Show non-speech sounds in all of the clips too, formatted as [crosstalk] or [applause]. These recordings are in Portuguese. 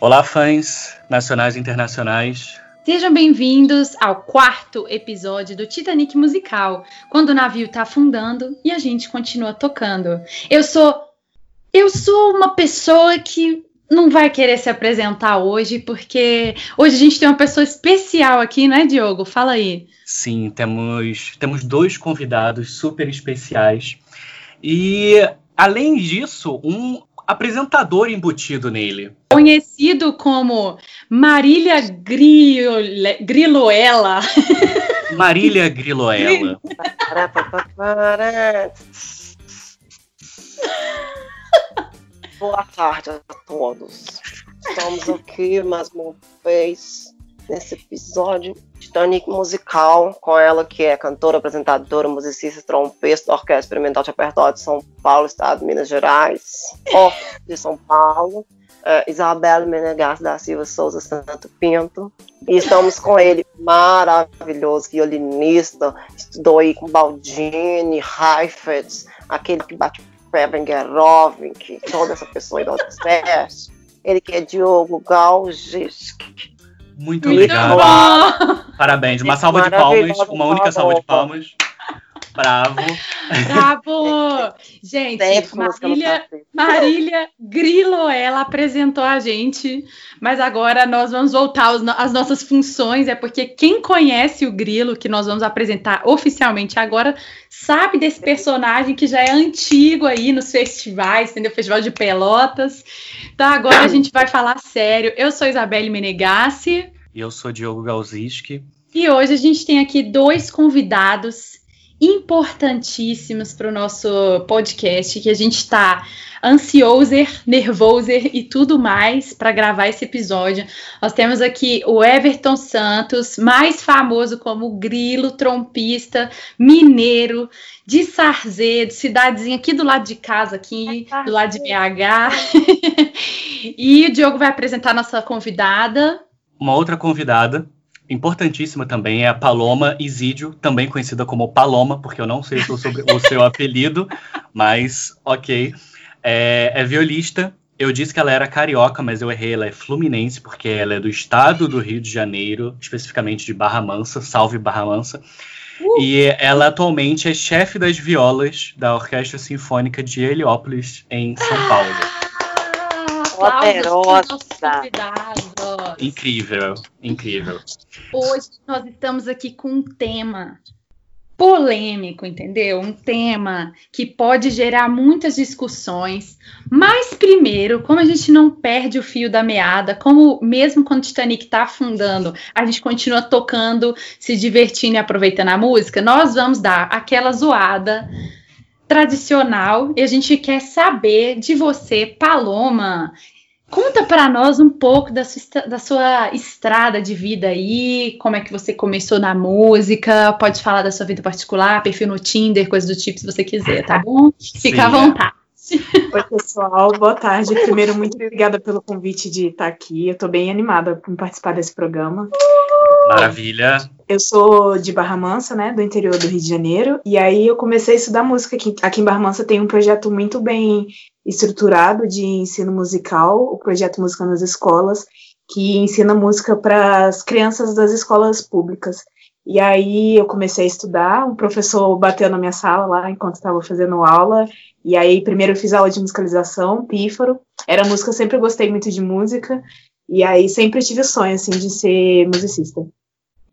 Olá, fãs nacionais e internacionais. Sejam bem-vindos ao quarto episódio do Titanic Musical, quando o navio está afundando e a gente continua tocando. Eu sou eu sou uma pessoa que não vai querer se apresentar hoje, porque hoje a gente tem uma pessoa especial aqui, né, Diogo? Fala aí. Sim, temos temos dois convidados super especiais. E além disso, um apresentador embutido nele. Conhecido como Marília Griole... Griloela. [laughs] Marília Griloela. Boa tarde a todos. Estamos aqui mais uma vez nesse episódio Titanic musical, com ela que é cantora, apresentadora, musicista, trompista da Orquestra Experimental de Repertório de São Paulo, Estado de Minas Gerais, de São Paulo, uh, Isabela Menegas da Silva Souza Santo Pinto. E estamos com ele, maravilhoso, violinista, estudou aí com Baldini, Heifetz, aquele que bate pé, Bengerovink, toda essa pessoa aí do. Ele que é Diogo Galges, muito obrigado. Parabéns. Uma salva de palmas, uma única salva de palmas. Bravo. Bravo! [laughs] Gente, Marília, Marília Grilo, ela apresentou a gente, mas agora nós vamos voltar às nossas funções, é porque quem conhece o Grilo, que nós vamos apresentar oficialmente agora, sabe desse personagem que já é antigo aí nos festivais, entendeu? Festival de Pelotas. Então agora a gente vai falar sério. Eu sou Isabelle Menegassi. E eu sou Diogo Galziski. E hoje a gente tem aqui dois convidados importantíssimos para o nosso podcast, que a gente está ansioso, nervoso e tudo mais para gravar esse episódio. Nós temos aqui o Everton Santos, mais famoso como Grilo, trompista, mineiro, de Sarzedo, cidadezinha aqui do lado de casa, aqui do lado de BH. [laughs] e o Diogo vai apresentar a nossa convidada. Uma outra convidada, importantíssima também é a Paloma Isídio, também conhecida como Paloma, porque eu não sei o seu, o seu apelido, mas ok. É, é, violista. Eu disse que ela era carioca, mas eu errei, ela é fluminense, porque ela é do estado do Rio de Janeiro, especificamente de Barra Mansa, salve Barra Mansa. Uh. E ela atualmente é chefe das violas da Orquestra Sinfônica de Heliópolis, em São Paulo. Ah, Poderosa! Incrível, incrível. Hoje nós estamos aqui com um tema polêmico, entendeu? Um tema que pode gerar muitas discussões. Mas primeiro, como a gente não perde o fio da meada, como mesmo quando o Titanic está afundando, a gente continua tocando, se divertindo e aproveitando a música, nós vamos dar aquela zoada tradicional e a gente quer saber de você, Paloma, Conta para nós um pouco da sua, da sua estrada de vida aí, como é que você começou na música, pode falar da sua vida particular, perfil no Tinder, coisa do tipo, se você quiser, tá bom? Fica Sim, à vontade. Oi, pessoal, boa tarde. Primeiro, muito obrigada pelo convite de estar aqui. Eu estou bem animada em participar desse programa. Maravilha. Eu sou de Barra Mansa, né, do interior do Rio de Janeiro, e aí eu comecei a estudar música aqui. Aqui em Barra Mansa tem um projeto muito bem estruturado de ensino musical, o projeto Música nas Escolas, que ensina música para as crianças das escolas públicas. E aí eu comecei a estudar, um professor bateu na minha sala lá enquanto estava fazendo aula, e aí primeiro eu fiz aula de musicalização, pífaro, era música, eu sempre gostei muito de música, e aí sempre tive o sonho, assim, de ser musicista.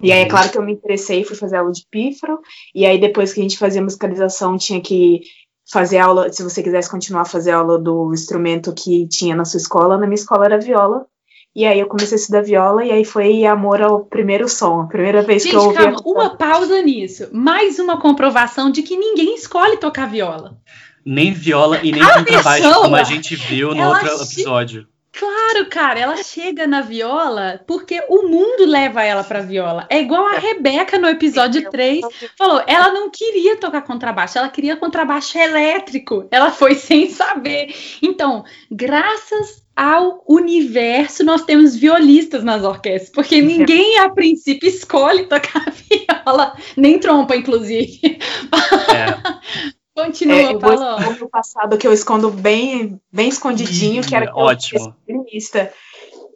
E aí é claro que eu me interessei, fui fazer aula de pífaro, e aí depois que a gente fazia musicalização tinha que fazer aula, se você quisesse continuar a fazer aula do instrumento que tinha na sua escola, na minha escola era viola. E aí eu comecei a estudar viola e aí foi amor ao primeiro som, a primeira vez Gente, que eu ouvi. Calma, uma pausa nisso. Mais uma comprovação de que ninguém escolhe tocar viola. Nem viola e nem contrabaixo, como a gente viu no outro episódio. Claro, cara, ela chega na viola porque o mundo leva ela pra viola. É igual a Rebeca no episódio 3 falou, ela não queria tocar contrabaixo, ela queria contrabaixo elétrico. Ela foi [laughs] sem saber. Então, graças ao universo, nós temos violistas nas orquestras, porque ninguém a princípio escolhe tocar [laughs] viola, nem trompa, inclusive. É. [laughs] Continua, é, eu vou passado que eu escondo bem, bem escondidinho, que era ótimo. feminista.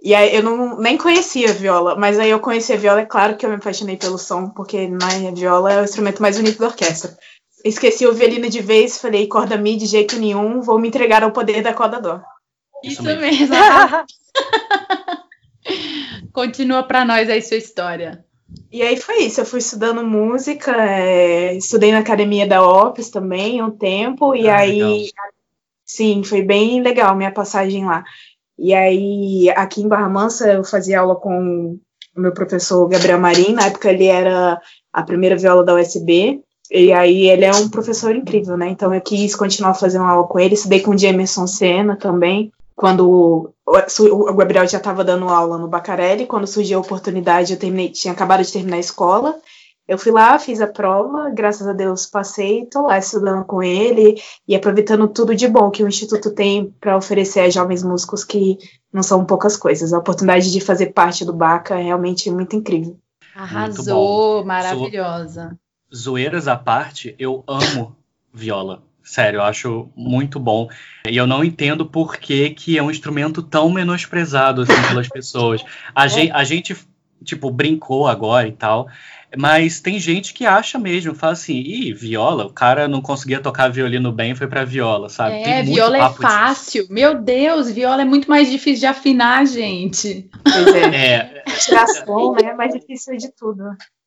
E aí eu não, nem conhecia viola, mas aí eu conheci a viola, é claro que eu me apaixonei pelo som, porque na viola é o instrumento mais bonito da orquestra. Esqueci o violino de vez, falei, corda mi de jeito nenhum, vou me entregar ao poder da corda dó. Isso, Isso mesmo. mesmo. [laughs] Continua para nós aí sua história. E aí foi isso, eu fui estudando música, é, estudei na academia da OPS também um tempo, ah, e aí, legal. sim, foi bem legal minha passagem lá. E aí, aqui em Barra Mansa, eu fazia aula com o meu professor Gabriel Marim, na época ele era a primeira viola da USB, e aí ele é um professor incrível, né? Então eu quis continuar fazendo aula com ele, estudei com o Jamerson Senna também, quando o Gabriel já estava dando aula no Bacarelli, quando surgiu a oportunidade, eu terminei, tinha acabado de terminar a escola, eu fui lá, fiz a prova, graças a Deus passei, estou lá estudando com ele e aproveitando tudo de bom que o Instituto tem para oferecer a jovens músicos que não são poucas coisas. A oportunidade de fazer parte do Baca é realmente muito incrível. Arrasou, maravilhosa. Zoeiras à parte, eu amo viola. Sério, eu acho muito bom. E eu não entendo por que, que é um instrumento tão menosprezado assim, pelas pessoas. A, gente, a gente, tipo, brincou agora e tal. Mas tem gente que acha mesmo, fala assim, ih, viola, o cara não conseguia tocar violino bem, foi pra viola, sabe? É, viola é fácil. Disso. Meu Deus, viola é muito mais difícil de afinar, gente. Pois é. é. Tirar som, né? É mais difícil de tudo.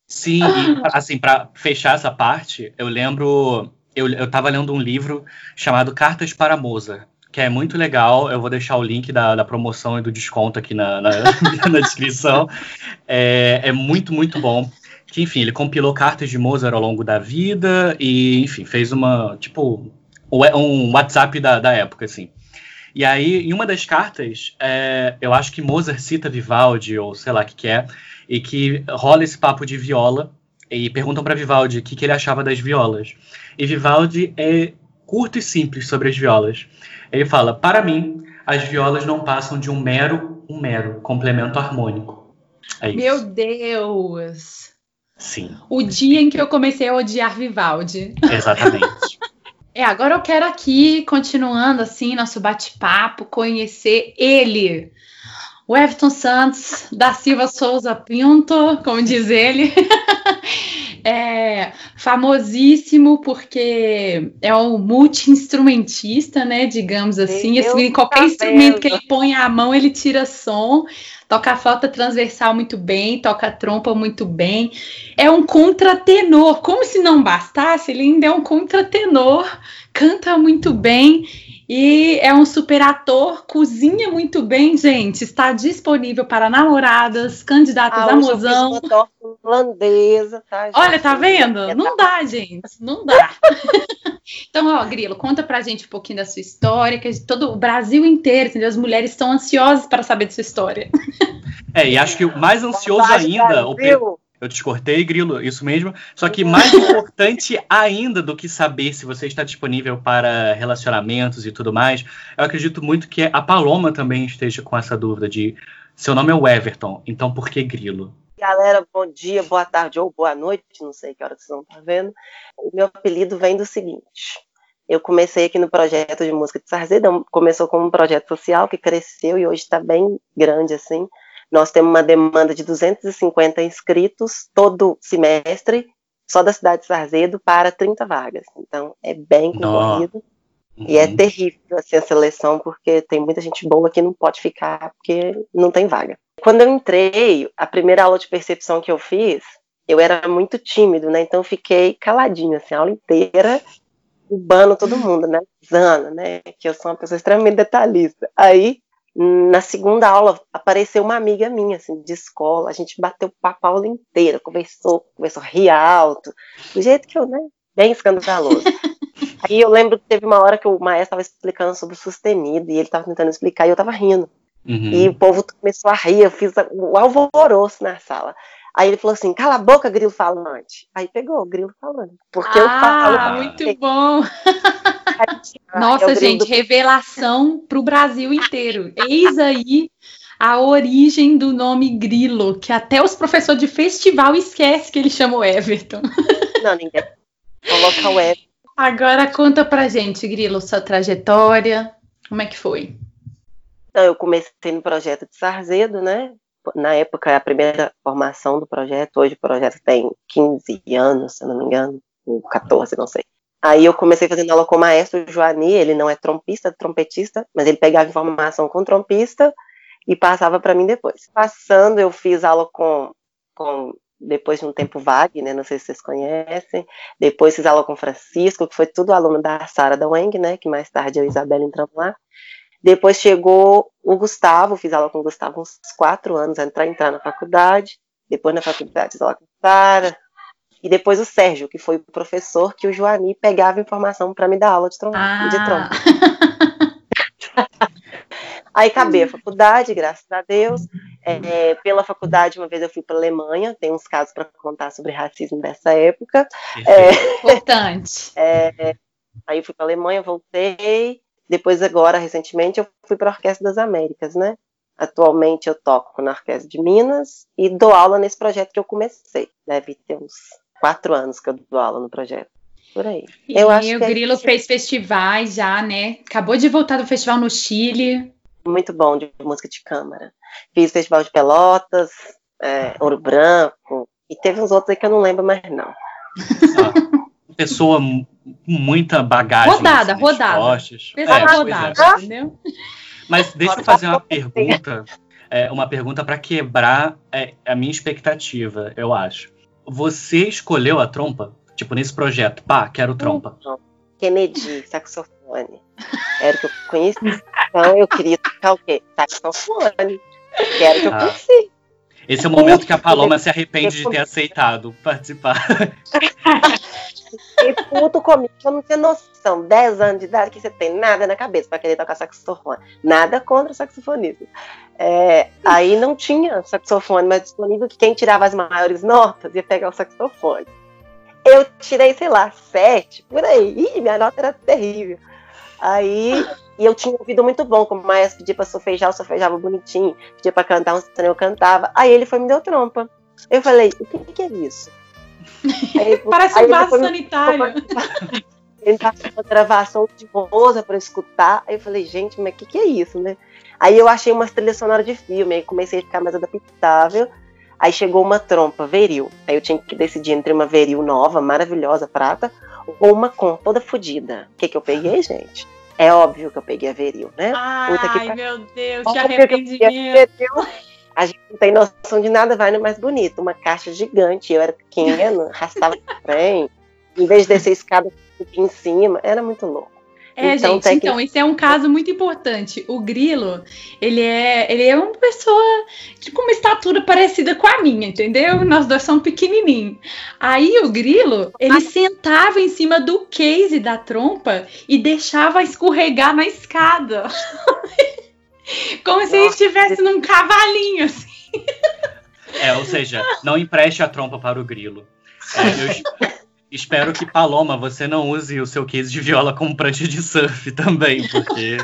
Sim, e, assim, para fechar essa parte, eu lembro eu, eu tava lendo um livro chamado Cartas para Mozart, que é muito legal. Eu vou deixar o link da, da promoção e do desconto aqui na, na, [laughs] na descrição. É, é muito, muito bom. Que, enfim, ele compilou cartas de Mozart ao longo da vida e, enfim, fez uma, tipo, um WhatsApp da, da época, assim. E aí, em uma das cartas, é, eu acho que Mozart cita Vivaldi, ou sei lá o que, que é, e que rola esse papo de viola, e perguntam para Vivaldi o que, que ele achava das violas. E Vivaldi é curto e simples sobre as violas. Ele fala: Para mim, as violas não passam de um mero, um mero complemento harmônico. É Meu Deus! Sim. O dia em que eu comecei a odiar Vivaldi. Exatamente. [laughs] é, agora eu quero aqui, continuando assim, nosso bate-papo, conhecer ele. O Everton Santos da Silva Souza Pinto, como diz ele. [laughs] é famosíssimo porque é um multi-instrumentista, né? Digamos assim. Assim, qualquer instrumento que ele põe a mão, ele tira som. Toca a flauta transversal muito bem, toca a trompa muito bem. É um contratenor. Como se não bastasse, ele ainda é um contratenor, canta muito bem e é um super ator, cozinha muito bem, gente. Está disponível para namoradas, candidatas ah, a mozão. holandesa, tá? Gente? Olha, tá vendo? Não dá, gente. Não dá. [laughs] então, ó, Grilo, conta pra gente um pouquinho da sua história, que todo o Brasil inteiro, entendeu? As mulheres estão ansiosas para saber da sua história. É, e acho que o mais ansioso ainda, o, eu te cortei, Grilo, isso mesmo. Só que mais importante ainda do que saber se você está disponível para relacionamentos e tudo mais, eu acredito muito que a Paloma também esteja com essa dúvida de seu nome é o Everton, então por que Grilo? Galera, bom dia, boa tarde ou boa noite, não sei que hora vocês vão estar vendo. O meu apelido vem do seguinte. Eu comecei aqui no projeto de música de Sarzedão, começou como um projeto social que cresceu e hoje está bem grande assim nós temos uma demanda de 250 inscritos todo semestre, só da cidade de Sarzedo, para 30 vagas. Então, é bem concorrido. Uhum. E é uhum. terrível assim, a seleção, porque tem muita gente boa que não pode ficar, porque não tem vaga. Quando eu entrei, a primeira aula de percepção que eu fiz, eu era muito tímido, né? Então eu fiquei caladinho, assim, a aula inteira, urbano todo mundo, né? Zana, né? Que eu sou uma pessoa extremamente detalhista. Aí na segunda aula apareceu uma amiga minha, assim, de escola, a gente bateu papo a aula inteira, conversou, conversou, ria alto, do jeito que eu, né, bem escandaloso. [laughs] Aí eu lembro que teve uma hora que o maestro estava explicando sobre o sustenido, e ele estava tentando explicar, e eu estava rindo. Uhum. E o povo começou a rir, eu fiz o alvoroço na sala. Aí ele falou assim: cala a boca, grilo falante. Aí pegou o grilo falante. Porque ah, eu falo. Muito bom! Nossa, é gente, do... revelação para o Brasil inteiro. Eis aí a origem do nome Grilo, que até os professores de festival esquecem que ele chama Everton. [laughs] Não, ninguém. Coloca o Everton. Agora conta pra gente, Grilo, sua trajetória. Como é que foi? Então, eu comecei no projeto de Sarzedo, né? Na época, a primeira formação do projeto, hoje o projeto tem 15 anos, se não me engano, 14, não sei. Aí eu comecei fazendo aula com o maestro Joani, ele não é trompista, trompetista, mas ele pegava informação com trompista e passava para mim depois. Passando, eu fiz aula com, com depois de um tempo Wagner, né, não sei se vocês conhecem, depois fiz aula com Francisco, que foi tudo aluno da Sara da Weng, né, que mais tarde eu e a Isabela entramos lá. Depois chegou o Gustavo, fiz aula com o Gustavo uns quatro anos, entrar entrar na faculdade, depois na faculdade fiz aula com a Sara, e depois o Sérgio, que foi o professor que o Joani pegava informação para me dar aula de, trom ah. de trompa. [laughs] Aí acabei a faculdade, graças a Deus. É, pela faculdade, uma vez eu fui para a Alemanha, tem uns casos para contar sobre racismo dessa época. É, Importante. É, aí eu fui para a Alemanha, voltei. Depois, agora, recentemente, eu fui para a Orquestra das Américas, né? Atualmente eu toco na Orquestra de Minas e dou aula nesse projeto que eu comecei. Deve ter uns quatro anos que eu dou aula no projeto. Por aí. E eu acho o Grilo é... fez festivais já, né? Acabou de voltar do festival no Chile. Muito bom de música de câmara. Fiz festival de Pelotas, é, Ouro Branco, e teve uns outros aí que eu não lembro mais, não. Ah, pessoa com muita bagagem. Rodada, rodada. Costas. Pessoa é, rodada, é. entendeu? Mas deixa eu fazer uma pergunta, é, uma pergunta para quebrar é, a minha expectativa, eu acho. Você escolheu a trompa? Tipo, nesse projeto, pá, quero trompa. Kennedy, saxofone. Era o que eu conheci. Então eu queria tocar o quê? Saxofone. Que era o que eu ah. conheci. Esse é o momento que a Paloma se arrepende de ter aceitado participar. [laughs] E puto comigo, eu não tinha noção, 10 anos de idade, que você tem nada na cabeça para querer tocar saxofone. Nada contra saxofonista. É, aí não tinha saxofone mais disponível, que quem tirava as maiores notas ia pegar o saxofone. Eu tirei, sei lá, sete, por aí. Ih, minha nota era terrível. Aí, e eu tinha um ouvido muito bom, como o maestro pedia pra sofejar, eu sofejava bonitinho, pedia pra cantar um eu cantava. Aí ele foi me deu trompa. Eu falei, o que, que é isso? Aí, [laughs] Parece aí um vaso sanitário. [laughs] Ele passou uma gravação de Rosa para escutar. Aí eu falei, gente, mas o que, que é isso, né? Aí eu achei uma trilha sonora de filme, aí comecei a ficar mais adaptável. Aí chegou uma trompa veril. Aí eu tinha que decidir entre uma veril nova, maravilhosa, prata, ou uma com toda fodida. O que, que eu peguei, [laughs] gente? É óbvio que eu peguei a veril, né? Ai, meu Deus, que arrependimento. A gente não tem noção de nada, vai no mais bonito. Uma caixa gigante, eu era pequena, [laughs] arrastava trem. Em vez de descer a escada em cima, era muito louco. É, então, gente, então, esse é um caso muito importante. O Grilo, ele é, ele é uma pessoa de, uma estatura parecida com a minha, entendeu? Nós dois somos pequenininhos. Aí o Grilo, ele sentava em cima do case da trompa e deixava escorregar na escada. [laughs] Como se ele estivesse num cavalinho, assim. É, ou seja, não empreste a trompa para o Grilo. É, eu, Espero que, Paloma, você não use o seu case de viola como prancha de surf também, porque.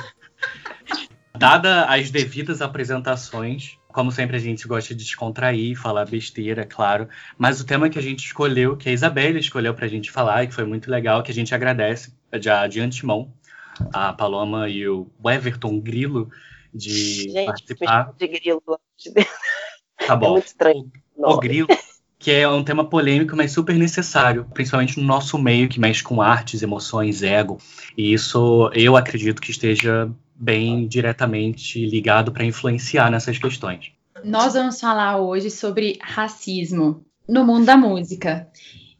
Dada as devidas apresentações, como sempre a gente gosta de descontrair, falar besteira, é claro, mas o tema que a gente escolheu, que a Isabelle escolheu pra gente falar, e que foi muito legal, que a gente agradece já de antemão, a Paloma e o Everton Grilo de gente, participar. De grilo, tá bom. É muito estranho. O, o grilo que é um tema polêmico, mas super necessário, principalmente no nosso meio que mexe com artes, emoções, ego. E isso eu acredito que esteja bem diretamente ligado para influenciar nessas questões. Nós vamos falar hoje sobre racismo no mundo da música.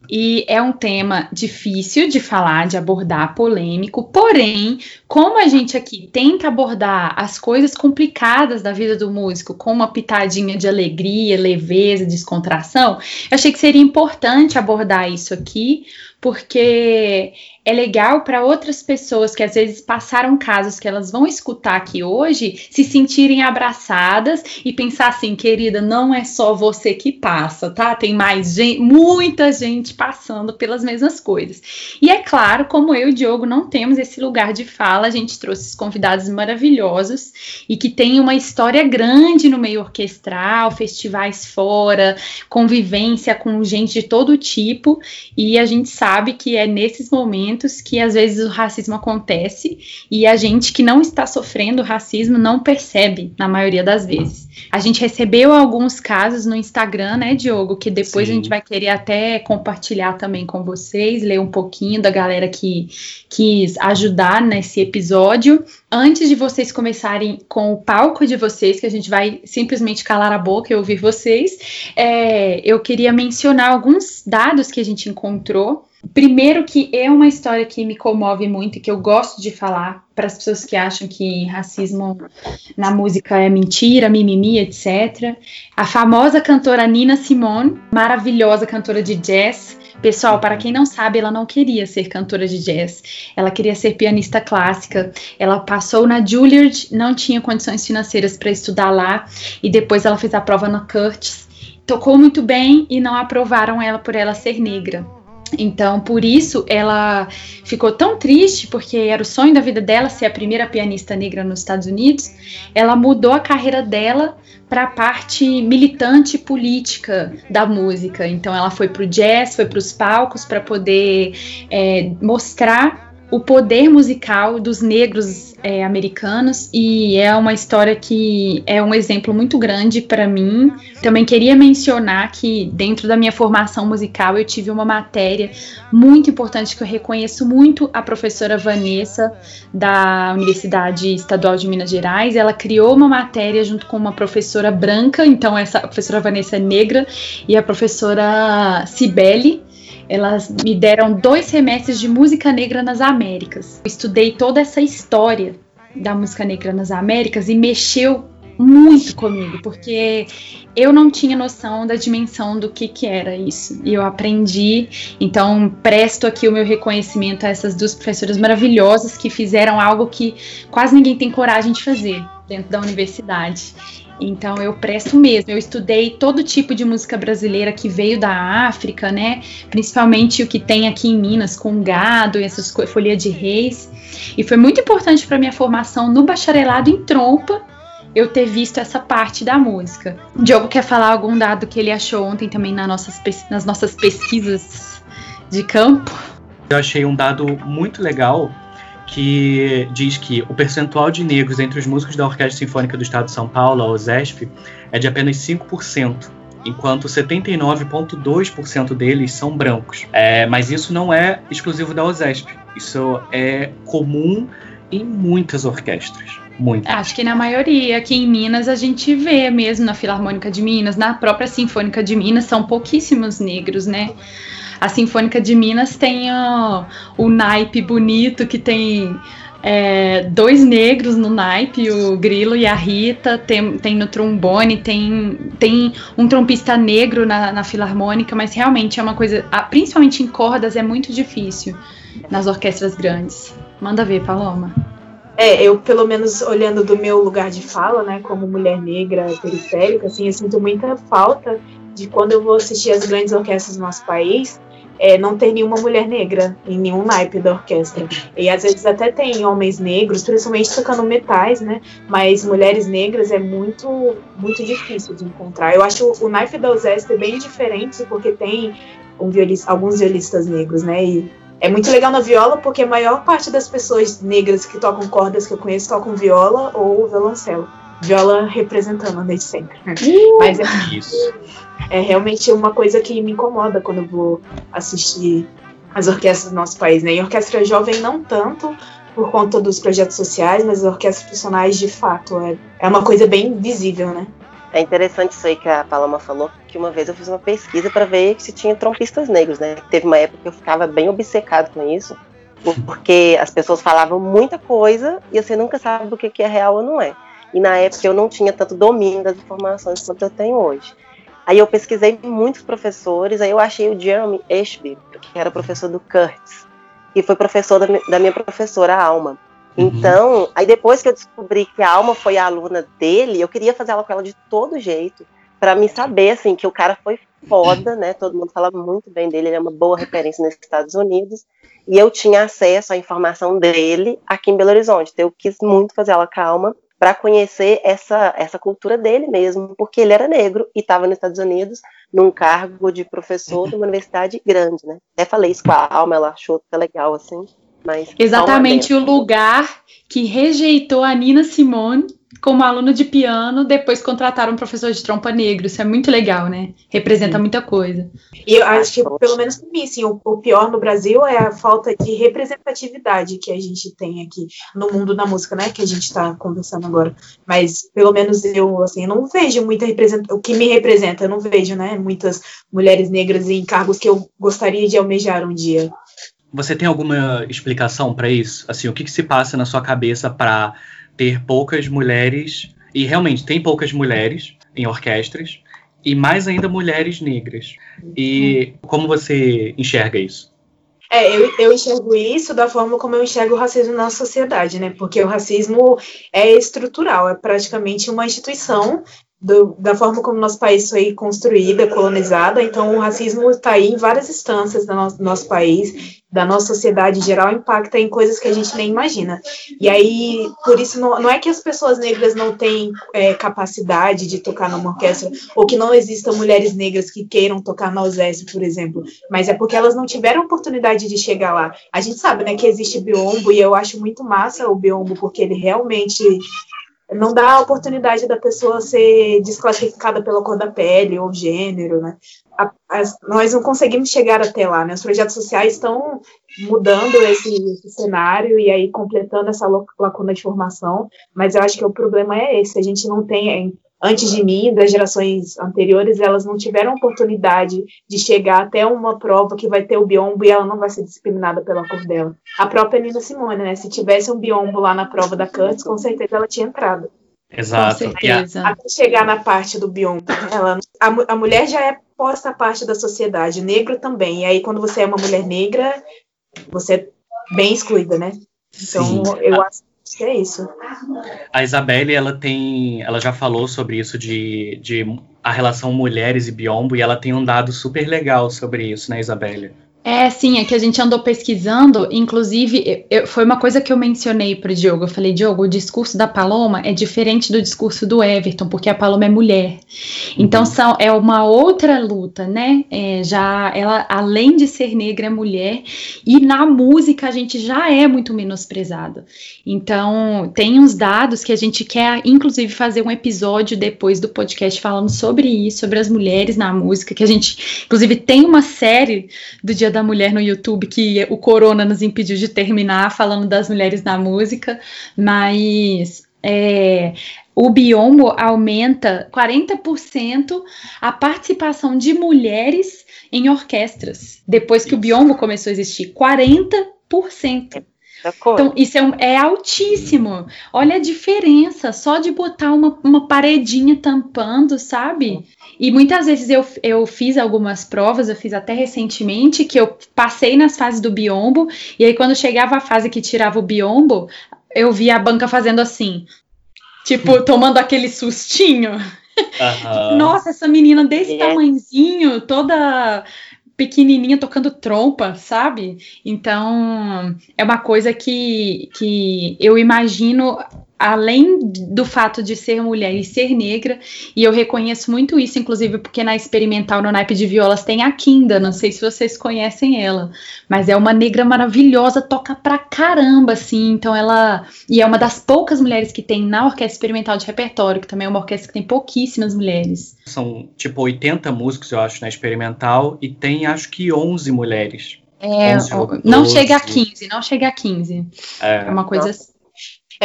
E é um tema difícil de falar, de abordar, polêmico, porém, como a gente aqui tenta abordar as coisas complicadas da vida do músico com uma pitadinha de alegria, leveza, descontração, eu achei que seria importante abordar isso aqui, porque é legal para outras pessoas que às vezes passaram casos que elas vão escutar aqui hoje se sentirem abraçadas e pensar assim, querida, não é só você que passa, tá? Tem mais gente, muita gente passando pelas mesmas coisas. E é claro, como eu e o Diogo não temos esse lugar de fala, a gente trouxe convidados maravilhosos e que tem uma história grande no meio orquestral, festivais fora, convivência com gente de todo tipo, e a gente sabe que é nesses momentos que às vezes o racismo acontece e a gente que não está sofrendo racismo não percebe, na maioria das vezes. A gente recebeu alguns casos no Instagram, né, Diogo, que depois Sim. a gente vai querer até compartilhar também com vocês, ler um pouquinho da galera que quis ajudar nesse episódio. Antes de vocês começarem com o palco de vocês, que a gente vai simplesmente calar a boca e ouvir vocês, é, eu queria mencionar alguns dados que a gente encontrou Primeiro que é uma história que me comove muito e que eu gosto de falar para as pessoas que acham que racismo na música é mentira, mimimi, etc. A famosa cantora Nina Simone, maravilhosa cantora de jazz. Pessoal, para quem não sabe, ela não queria ser cantora de jazz. Ela queria ser pianista clássica. Ela passou na Juilliard, não tinha condições financeiras para estudar lá e depois ela fez a prova na Curtis. Tocou muito bem e não aprovaram ela por ela ser negra. Então, por isso, ela ficou tão triste, porque era o sonho da vida dela ser a primeira pianista negra nos Estados Unidos. Ela mudou a carreira dela para a parte militante política da música. Então, ela foi para o jazz, foi para os palcos para poder é, mostrar o poder musical dos negros é, americanos e é uma história que é um exemplo muito grande para mim. Também queria mencionar que dentro da minha formação musical eu tive uma matéria muito importante que eu reconheço muito a professora Vanessa da Universidade Estadual de Minas Gerais. Ela criou uma matéria junto com uma professora branca, então essa professora Vanessa é negra e a professora Cibele elas me deram dois semestres de música negra nas Américas. Eu estudei toda essa história da música negra nas Américas e mexeu muito comigo, porque eu não tinha noção da dimensão do que, que era isso. E eu aprendi, então presto aqui o meu reconhecimento a essas duas professoras maravilhosas que fizeram algo que quase ninguém tem coragem de fazer dentro da universidade. Então eu presto mesmo. Eu estudei todo tipo de música brasileira que veio da África, né? Principalmente o que tem aqui em Minas com gado e essas folia de reis. E foi muito importante para minha formação no bacharelado em trompa eu ter visto essa parte da música. O Diogo quer falar algum dado que ele achou ontem também nas nossas, nas nossas pesquisas de campo? Eu achei um dado muito legal que diz que o percentual de negros entre os músicos da Orquestra Sinfônica do Estado de São Paulo, a OSESP, é de apenas 5%, enquanto 79,2% deles são brancos. É, mas isso não é exclusivo da OSESP, isso é comum em muitas orquestras. Muito. Acho que na maioria. Aqui em Minas a gente vê mesmo na Filarmônica de Minas, na própria Sinfônica de Minas, são pouquíssimos negros, né? A Sinfônica de Minas tem ó, o naipe bonito que tem é, dois negros no naipe, o Grilo e a Rita, tem, tem no trombone, tem, tem um trompista negro na, na filarmônica, mas realmente é uma coisa, principalmente em cordas, é muito difícil nas orquestras grandes. Manda ver, Paloma. É, eu, pelo menos olhando do meu lugar de fala, né, como mulher negra periférica, assim, eu sinto muita falta de quando eu vou assistir as grandes orquestras do nosso país, é, não ter nenhuma mulher negra em nenhum naipe da orquestra. E às vezes até tem homens negros, principalmente tocando metais, né? Mas mulheres negras é muito, muito difícil de encontrar. Eu acho o naipe da USESP bem diferente, porque tem um violista, alguns violistas negros, né? E é muito legal na viola, porque a maior parte das pessoas negras que tocam cordas que eu conheço tocam viola ou violoncelo. Viola representando desde sempre. Uh, Mas é, isso. É realmente uma coisa que me incomoda quando eu vou assistir as orquestras do nosso país, né? E orquestra jovem não tanto por conta dos projetos sociais, mas as orquestras profissionais de fato é, é uma coisa bem visível, né? É interessante isso aí que a Paloma falou, que uma vez eu fiz uma pesquisa para ver se tinha trompistas negros, né? Teve uma época que eu ficava bem obcecado com isso, porque as pessoas falavam muita coisa e você nunca sabe o que é real ou não é. E na época eu não tinha tanto domínio das informações quanto eu tenho hoje. Aí eu pesquisei muitos professores, aí eu achei o Jeremy Ashby, que era professor do Curtis, e foi professor da, da minha professora Alma. Uhum. Então, aí depois que eu descobri que a Alma foi a aluna dele, eu queria fazer aula com ela de todo jeito, para me saber, assim, que o cara foi foda, né? Todo mundo fala muito bem dele, ele é uma boa referência nos Estados Unidos. E eu tinha acesso à informação dele aqui em Belo Horizonte. Então eu quis muito fazer ela calma. Para conhecer essa, essa cultura dele mesmo, porque ele era negro e estava nos Estados Unidos num cargo de professor de uma [laughs] universidade grande, né? Até falei isso com a Alma, ela achou que legal assim. Mas Exatamente o lugar que rejeitou a Nina Simone como aluna de piano, depois contrataram um professor de trompa negro. Isso é muito legal, né? Representa Sim. muita coisa. E eu acho que, pelo menos para mim, assim, o, o, pior no Brasil é a falta de representatividade que a gente tem aqui no mundo da música, né? Que a gente está conversando agora. Mas, pelo menos eu, assim, não vejo muita representação. O que me representa, eu não vejo, né? Muitas mulheres negras em cargos que eu gostaria de almejar um dia. Você tem alguma explicação para isso? Assim, o que, que se passa na sua cabeça para ter poucas mulheres, e realmente tem poucas mulheres em orquestras, e mais ainda mulheres negras. E como você enxerga isso? É, eu, eu enxergo isso da forma como eu enxergo o racismo na sociedade, né? Porque o racismo é estrutural, é praticamente uma instituição do, da forma como nosso país foi construído, é colonizado, então o racismo está aí em várias instâncias do nosso, nosso, país, da nossa sociedade em geral, impacta em coisas que a gente nem imagina. E aí, por isso, não, não é que as pessoas negras não têm é, capacidade de tocar numa orquestra, ou que não existam mulheres negras que queiram tocar na OSES, por exemplo, mas é porque elas não tiveram oportunidade de chegar lá. A gente sabe, né, que existe biombo, e eu acho muito massa o biombo, porque ele realmente não dá a oportunidade da pessoa ser desclassificada pela cor da pele ou gênero, né? A, nós não conseguimos chegar até lá, né? Os projetos sociais estão mudando esse, esse, cenário e aí completando essa lacuna de formação, mas eu acho que o problema é esse, a gente não tem antes de mim, das gerações anteriores, elas não tiveram oportunidade de chegar até uma prova que vai ter o biombo e ela não vai ser discriminada pela cor dela. A própria Nina Simone, né? Se tivesse um biombo lá na prova da Curtis, com certeza ela tinha entrado. Exato. Com certeza. Até chegar na parte do biombo. Ela, a, a mulher já é posta parte da sociedade, negro também. E aí, quando você é uma mulher negra, você é bem excluída, né? Então, Sim. eu acho Acho que é isso. A Isabelle, ela tem. Ela já falou sobre isso de, de a relação mulheres e biombo, e ela tem um dado super legal sobre isso, né, Isabelle? É, sim, é que a gente andou pesquisando, inclusive, eu, foi uma coisa que eu mencionei para o Diogo. Eu falei, Diogo, o discurso da Paloma é diferente do discurso do Everton, porque a Paloma é mulher. Então, uhum. são, é uma outra luta, né? É, já ela, além de ser negra, é mulher, e na música a gente já é muito menosprezado. Então, tem uns dados que a gente quer, inclusive, fazer um episódio depois do podcast falando sobre isso, sobre as mulheres na música, que a gente, inclusive, tem uma série do Dia da Mulher no YouTube que o Corona nos impediu de terminar falando das mulheres na música, mas é, o biombo aumenta 40% a participação de mulheres em orquestras. Depois que o biombo começou a existir, 40%. Então, isso é, um, é, altíssimo. Olha a diferença só de botar uma, uma paredinha tampando, sabe? E muitas vezes eu, eu fiz algumas provas, eu fiz até recentemente, que eu passei nas fases do biombo, e aí quando chegava a fase que tirava o biombo, eu via a banca fazendo assim. Tipo, tomando aquele sustinho. Uhum. Nossa, essa menina desse é. tamanhozinho, toda pequenininha tocando trompa, sabe? Então, é uma coisa que, que eu imagino além do fato de ser mulher e ser negra, e eu reconheço muito isso, inclusive porque na experimental no naipe de violas tem a Kinda, não sei se vocês conhecem ela, mas é uma negra maravilhosa, toca pra caramba, assim, então ela. E é uma das poucas mulheres que tem na orquestra experimental de repertório, que também é uma orquestra que tem pouquíssimas mulheres. São tipo 80 músicos, eu acho, na experimental, e tem acho que 11 mulheres. É, 11 não chega a 15, não chega a 15. É, é uma coisa assim.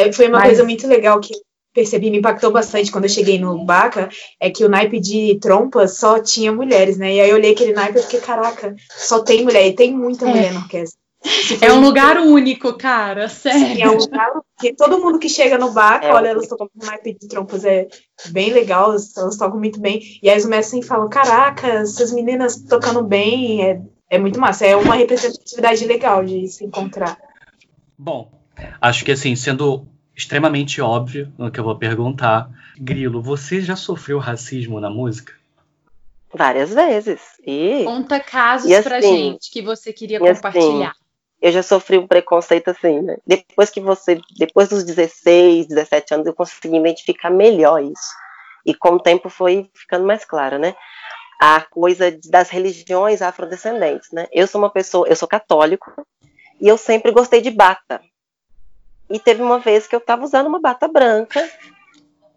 É, foi uma Mas... coisa muito legal que percebi, me impactou bastante quando eu cheguei no Baca, é que o naipe de trompas só tinha mulheres, né? E aí eu olhei aquele naipe e fiquei, caraca, só tem mulher, e tem muita é. mulher na orquestra. [laughs] É um lugar único, cara, sério. Sim, é um lugar que todo mundo que chega no Baca, é, olha, elas tocam com naipe de trompas, é bem legal, elas, elas tocam muito bem. E aí os mestres falam, caraca, essas meninas tocando bem, é, é muito massa, é uma representatividade legal de se encontrar. Bom, Acho que assim, sendo extremamente óbvio no que eu vou perguntar, Grilo, você já sofreu racismo na música? Várias vezes. E, Conta casos e assim, pra gente que você queria compartilhar. Assim, eu já sofri um preconceito assim, né? Depois que você, depois dos 16, 17 anos, eu consegui identificar melhor isso. E com o tempo foi ficando mais claro, né? A coisa das religiões afrodescendentes, né? Eu sou uma pessoa, eu sou católico, e eu sempre gostei de bata. E teve uma vez que eu estava usando uma bata branca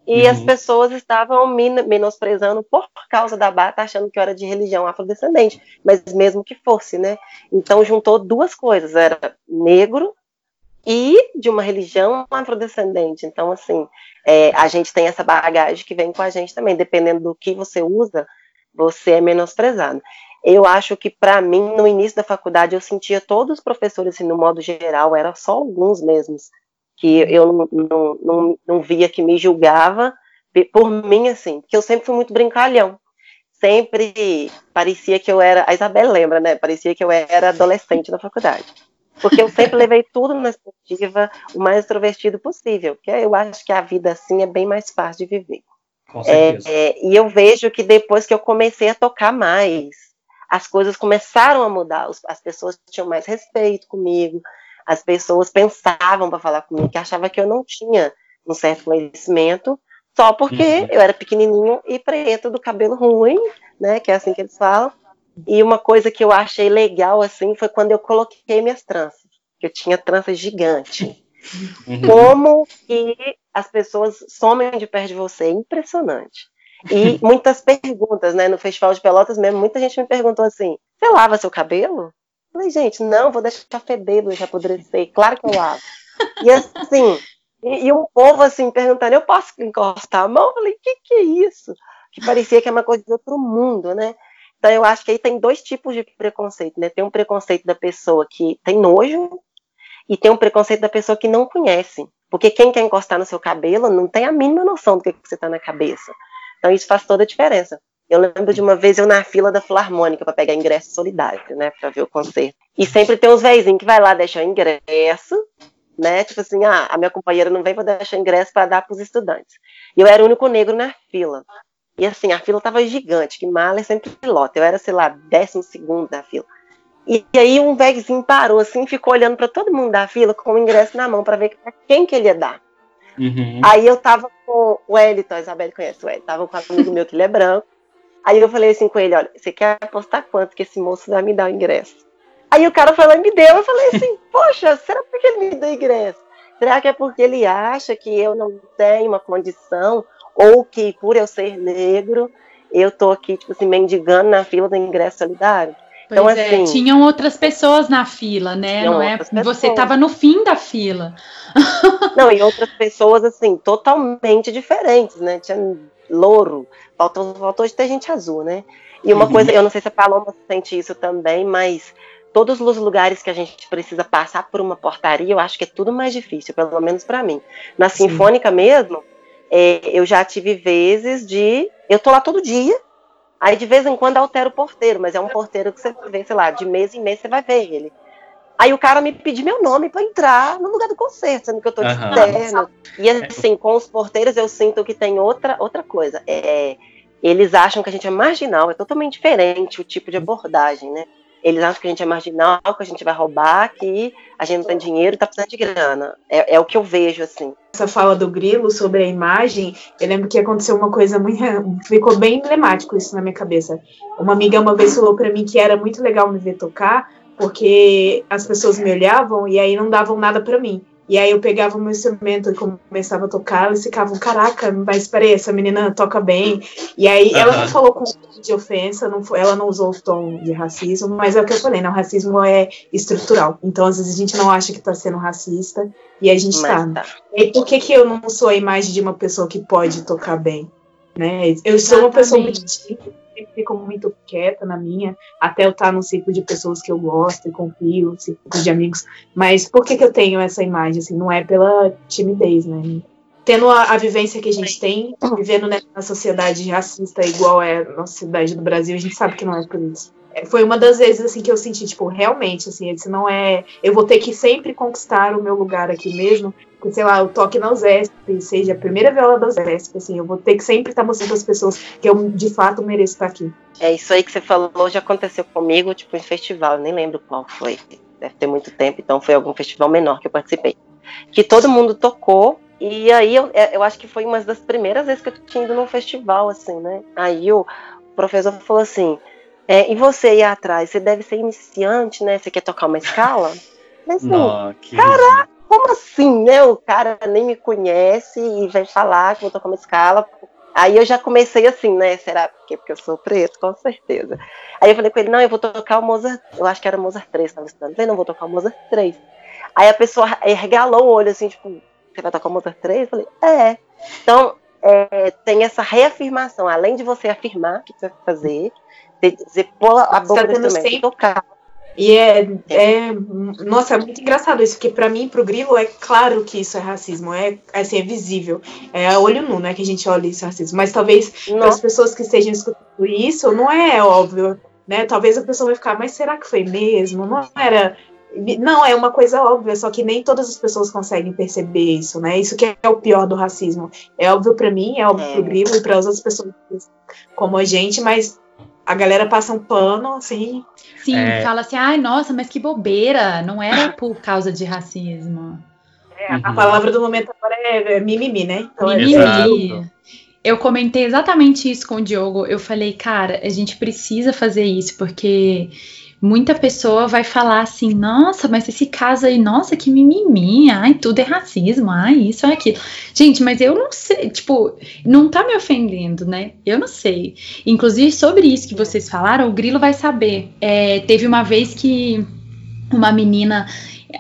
e uhum. as pessoas estavam me menosprezando por causa da bata, achando que eu era de religião afrodescendente, mas mesmo que fosse, né? Então juntou duas coisas, era negro e de uma religião afrodescendente. Então, assim, é, a gente tem essa bagagem que vem com a gente também, dependendo do que você usa, você é menosprezado. Eu acho que, para mim, no início da faculdade, eu sentia todos os professores, assim, no modo geral, era só alguns mesmos, que eu não, não, não, não via que me julgava por mim, assim, porque eu sempre fui muito brincalhão. Sempre parecia que eu era, a Isabel lembra, né? Parecia que eu era adolescente na faculdade. Porque eu sempre levei tudo na perspectiva o mais extrovertido possível, porque eu acho que a vida assim é bem mais fácil de viver. Com certeza. É, é, e eu vejo que depois que eu comecei a tocar mais, as coisas começaram a mudar, as pessoas tinham mais respeito comigo, as pessoas pensavam para falar comigo, que achavam que eu não tinha um certo conhecimento, só porque uhum. eu era pequenininho e preto, do cabelo ruim, né, que é assim que eles falam. E uma coisa que eu achei legal, assim, foi quando eu coloquei minhas tranças, que eu tinha tranças gigantes. Uhum. Como que as pessoas somem de perto de você, é impressionante. E [laughs] muitas perguntas, né, no Festival de Pelotas mesmo, muita gente me perguntou assim, você lava seu cabelo? Falei, gente, não, vou deixar feder, deixar apodrecer. Claro que eu lavo. E assim, e, e um povo assim perguntando, eu posso encostar a mão? Eu falei, que que é isso? Que parecia que é uma coisa de outro mundo, né? Então eu acho que aí tem dois tipos de preconceito, né? Tem um preconceito da pessoa que tem nojo e tem um preconceito da pessoa que não conhece. Porque quem quer encostar no seu cabelo não tem a mínima noção do que, que você está na cabeça. Então isso faz toda a diferença. Eu lembro de uma vez eu na fila da Filarmônica para pegar ingresso solidário, né, para ver o concerto. E sempre tem uns veizinhos que vai lá deixar o ingresso, né, tipo assim, ah, a minha companheira não vem para deixar ingresso para dar para os estudantes. E eu era o único negro na fila. E assim, a fila tava gigante, que mala é sempre pilota. Eu era, sei lá, décimo segundo da fila. E, e aí um velhozinho parou assim, ficou olhando para todo mundo da fila com o ingresso na mão para ver pra quem que ele ia dar. Uhum. Aí eu tava com o Wellington, a Isabel conhece o Wellington, tava com um amigo meu que ele é branco. Aí eu falei assim com ele, olha, você quer apostar quanto que esse moço vai me dar o ingresso? Aí o cara falou, me deu. Eu falei assim, [laughs] poxa, será porque ele me deu ingresso? Será que é porque ele acha que eu não tenho uma condição ou que por eu ser negro, eu tô aqui, tipo assim, mendigando na fila do ingresso solidário? Pois então, é, assim, tinham outras pessoas na fila, né? Não é? Você estava no fim da fila. Não, e [laughs] outras pessoas, assim, totalmente diferentes, né? Tinha louro, faltou, faltou de ter gente azul, né? E uma uhum. coisa, eu não sei se a Paloma sente isso também, mas todos os lugares que a gente precisa passar por uma portaria, eu acho que é tudo mais difícil, pelo menos para mim. Na Sim. Sinfônica mesmo, é, eu já tive vezes de. Eu tô lá todo dia, aí de vez em quando altero o porteiro, mas é um porteiro que você vê, sei lá, de mês em mês você vai ver ele. Aí o cara me pediu meu nome para entrar no lugar do concerto, sendo que eu tô de uhum. terno. E assim, com os porteiros eu sinto que tem outra, outra coisa. É, eles acham que a gente é marginal, é totalmente diferente o tipo de abordagem, né? Eles acham que a gente é marginal, que a gente vai roubar, que a gente não tem dinheiro e tá precisando de grana. É, é o que eu vejo, assim. Essa fala do Grilo sobre a imagem, eu lembro que aconteceu uma coisa muito. [laughs] Ficou bem emblemático isso na minha cabeça. Uma amiga uma vez falou para mim que era muito legal me ver tocar, porque as pessoas me olhavam e aí não davam nada para mim. E aí eu pegava o meu instrumento e começava a tocar, eles ficavam, caraca, mas peraí, essa menina toca bem. E aí uhum. ela não falou com de ofensa, não foi, ela não usou o tom de racismo, mas é o que eu falei, né? O racismo é estrutural. Então, às vezes, a gente não acha que tá sendo racista e a gente tá. tá. E por que, que eu não sou a imagem de uma pessoa que pode tocar bem? Né? Eu sou uma pessoa muito tímida sempre fico muito quieta na minha, até eu estar num ciclo de pessoas que eu gosto e confio, ciclo de amigos. Mas por que, que eu tenho essa imagem? Assim, não é pela timidez, né? Tendo a, a vivência que a gente tem, vivendo nessa sociedade racista igual é a nossa cidade do Brasil, a gente sabe que não é por isso foi uma das vezes assim que eu senti, tipo, realmente, assim, esse não é. Eu vou ter que sempre conquistar o meu lugar aqui mesmo, que, sei lá, eu toque na USESP, seja a primeira viola da USESP, assim, eu vou ter que sempre estar mostrando as pessoas que eu de fato mereço estar aqui. É isso aí que você falou, já aconteceu comigo, tipo, em festival, nem lembro qual foi. deve ter muito tempo, então foi algum festival menor que eu participei. Que todo mundo tocou, e aí eu, é, eu acho que foi uma das primeiras vezes que eu tinha ido num festival, assim, né? Aí o professor falou assim, é, e você aí atrás, você deve ser iniciante, né? Você quer tocar uma escala? [laughs] Assim, Não, que caraca, como assim, né? O cara nem me conhece e vem falar que vou tocar uma escala. Aí eu já comecei assim, né? Será porque, porque eu sou preto? Com certeza. Aí eu falei com ele, não, eu vou tocar o Mozart, eu acho que era Mozart 3, estava estudando. Eu falei, não, vou tocar o Mozart 3. Aí a pessoa regalou o olho assim, tipo, você vai tocar o Mozart 3? Eu falei, é. Então, é, tem essa reafirmação, além de você afirmar o que você vai fazer, você pôr a boca no instrumento e tocar. E é, é, nossa, é muito engraçado isso, porque para mim, pro Grilo, é claro que isso é racismo, é assim, é visível, é olho nu, né, que a gente olha isso é racismo, mas talvez para as pessoas que estejam escutando isso, não é óbvio, né, talvez a pessoa vai ficar, mas será que foi mesmo? Não era, não, é uma coisa óbvia, só que nem todas as pessoas conseguem perceber isso, né, isso que é o pior do racismo, é óbvio para mim, é óbvio é. pro Grilo e para as outras pessoas como a gente, mas a galera passa um pano, assim. Sim, é... fala assim, ai, nossa, mas que bobeira, não era [laughs] por causa de racismo. É, uhum. A palavra do momento agora é, é mimimi, né? Então, é mimimi. Eu comentei exatamente isso com o Diogo. Eu falei, cara, a gente precisa fazer isso, porque muita pessoa vai falar assim, nossa, mas esse caso aí, nossa, que mimimi, ai, tudo é racismo, ai, isso é aquilo. Gente, mas eu não sei, tipo, não tá me ofendendo, né? Eu não sei. Inclusive, sobre isso que vocês falaram, o Grilo vai saber. É, teve uma vez que uma menina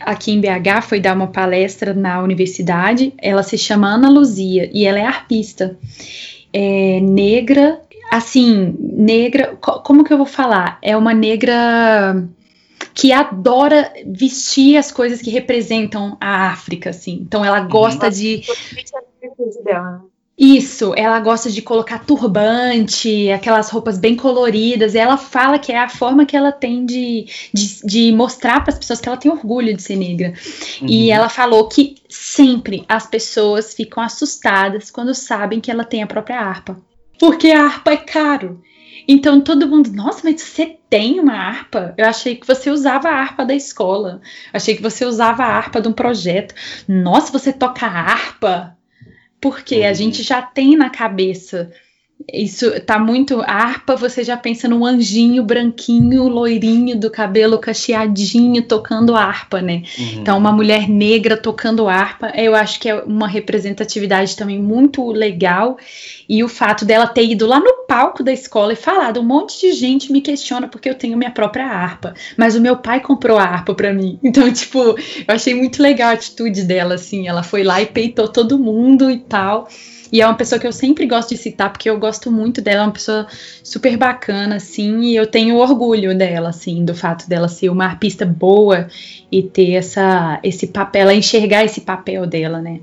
aqui em BH foi dar uma palestra na universidade, ela se chama Ana Luzia e ela é arpista. É, negra assim, negra, como que eu vou falar? É uma negra que adora vestir as coisas que representam a África, assim. Então ela gosta de isso, ela gosta de colocar turbante, aquelas roupas bem coloridas. Ela fala que é a forma que ela tem de, de, de mostrar para as pessoas que ela tem orgulho de ser negra. Uhum. E ela falou que sempre as pessoas ficam assustadas quando sabem que ela tem a própria harpa porque a harpa é caro. Então todo mundo, nossa, mas você tem uma harpa? Eu achei que você usava a harpa da escola. Achei que você usava a harpa de um projeto. Nossa, você toca harpa? Porque uhum. a gente já tem na cabeça isso tá muito harpa, você já pensa num anjinho branquinho, loirinho, do cabelo cacheadinho, tocando harpa, né? Uhum. Então, uma mulher negra tocando harpa, eu acho que é uma representatividade também muito legal. E o fato dela ter ido lá no palco da escola e falado, um monte de gente me questiona porque eu tenho minha própria harpa, mas o meu pai comprou a harpa para mim. [laughs] Então, tipo, eu achei muito legal a atitude dela, assim. Ela foi lá e peitou todo mundo e tal. E é uma pessoa que eu sempre gosto de citar, porque eu gosto muito dela, é uma pessoa super bacana, assim, e eu tenho orgulho dela, assim, do fato dela ser uma arpista boa e ter essa, esse papel, ela enxergar esse papel dela, né?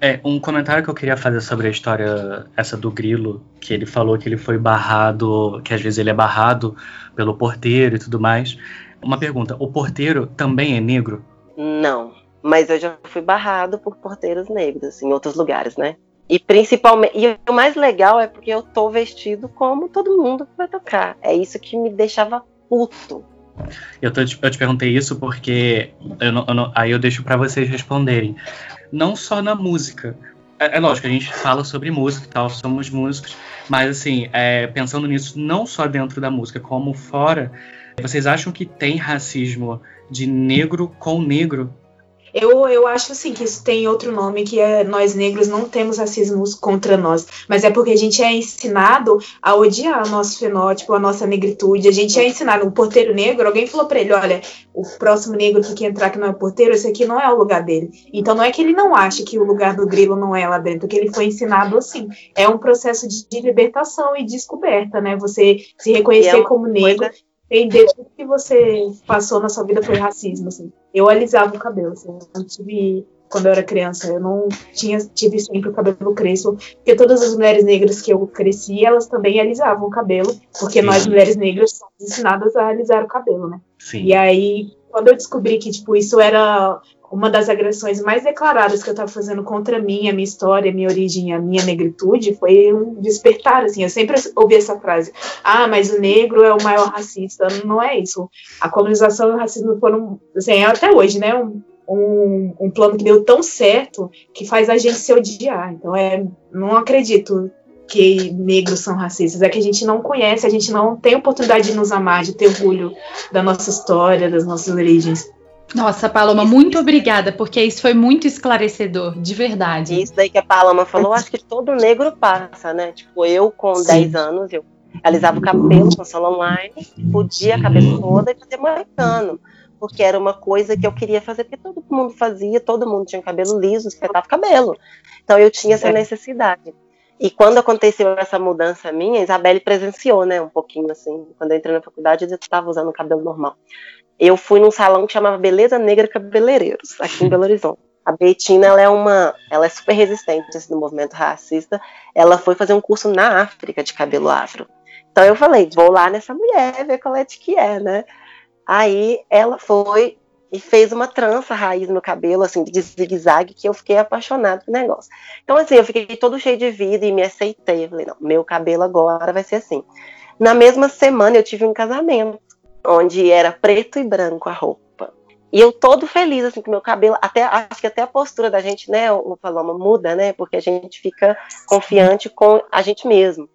É, um comentário que eu queria fazer sobre a história essa do Grilo, que ele falou que ele foi barrado, que às vezes ele é barrado pelo porteiro e tudo mais. Uma pergunta, o porteiro também é negro? Não, mas eu já fui barrado por porteiros negros, em outros lugares, né? E principalmente, e o mais legal é porque eu tô vestido como todo mundo vai tocar. É isso que me deixava puto. Eu, tô, eu te perguntei isso porque eu não, eu não, aí eu deixo para vocês responderem. Não só na música. É, é, lógico, a gente fala sobre música e tal, somos músicos, mas assim, é, pensando nisso, não só dentro da música, como fora, vocês acham que tem racismo de negro com negro eu, eu acho assim que isso tem outro nome, que é nós negros não temos racismo contra nós, mas é porque a gente é ensinado a odiar o nosso fenótipo, a nossa negritude. A gente é ensinado, o porteiro negro, alguém falou para ele, olha, o próximo negro que quer entrar que não é porteiro, esse aqui não é o lugar dele. Então não é que ele não acha que o lugar do grilo não é lá dentro, que ele foi ensinado assim. É um processo de libertação e descoberta, né? Você se reconhecer é como negro. Coisa entender tudo que você passou na sua vida foi racismo, assim. Eu alisava o cabelo, assim, eu tive quando eu era criança, eu não tinha tive sempre o cabelo crespo, porque todas as mulheres negras que eu cresci, elas também alisavam o cabelo, porque Sim. nós mulheres negras somos ensinadas a alisar o cabelo, né? Sim. E aí, quando eu descobri que tipo isso era uma das agressões mais declaradas que eu estava fazendo contra mim, a minha história, a minha origem, a minha negritude, foi um despertar, assim, eu sempre ouvi essa frase, ah, mas o negro é o maior racista, não é isso, a colonização e o racismo foram, assim, é até hoje, né, um, um, um plano que deu tão certo que faz a gente se odiar, então é, não acredito que negros são racistas, é que a gente não conhece, a gente não tem oportunidade de nos amar, de ter orgulho da nossa história, das nossas origens. Nossa, Paloma, muito obrigada, porque isso foi muito esclarecedor, de verdade. Isso daí que a Paloma falou, acho que todo negro passa, né? Tipo, eu com Sim. 10 anos, eu alisava o cabelo com salão online, podia a cabeça toda e fazer moicano. Porque era uma coisa que eu queria fazer, porque todo mundo fazia, todo mundo tinha cabelo liso, espetava cabelo. Então eu tinha essa necessidade. E quando aconteceu essa mudança minha, a Isabelle presenciou, né, um pouquinho assim. Quando eu entrei na faculdade, eu estava usando o cabelo normal eu fui num salão que chamava Beleza Negra Cabeleireiros, aqui em Belo Horizonte. A Betina, ela é uma, ela é super resistente assim, no movimento racista. Ela foi fazer um curso na África de cabelo afro. Então eu falei, vou lá nessa mulher ver qual é de que é, né? Aí ela foi e fez uma trança raiz no cabelo, assim, de zigue-zague, que eu fiquei apaixonada pelo negócio. Então, assim, eu fiquei todo cheio de vida e me aceitei. Eu falei, não, meu cabelo agora vai ser assim. Na mesma semana eu tive um casamento onde era preto e branco a roupa. E eu todo feliz, assim, com meu cabelo, até, acho que até a postura da gente, né, o Paloma, muda, né, porque a gente fica confiante com a gente mesmo.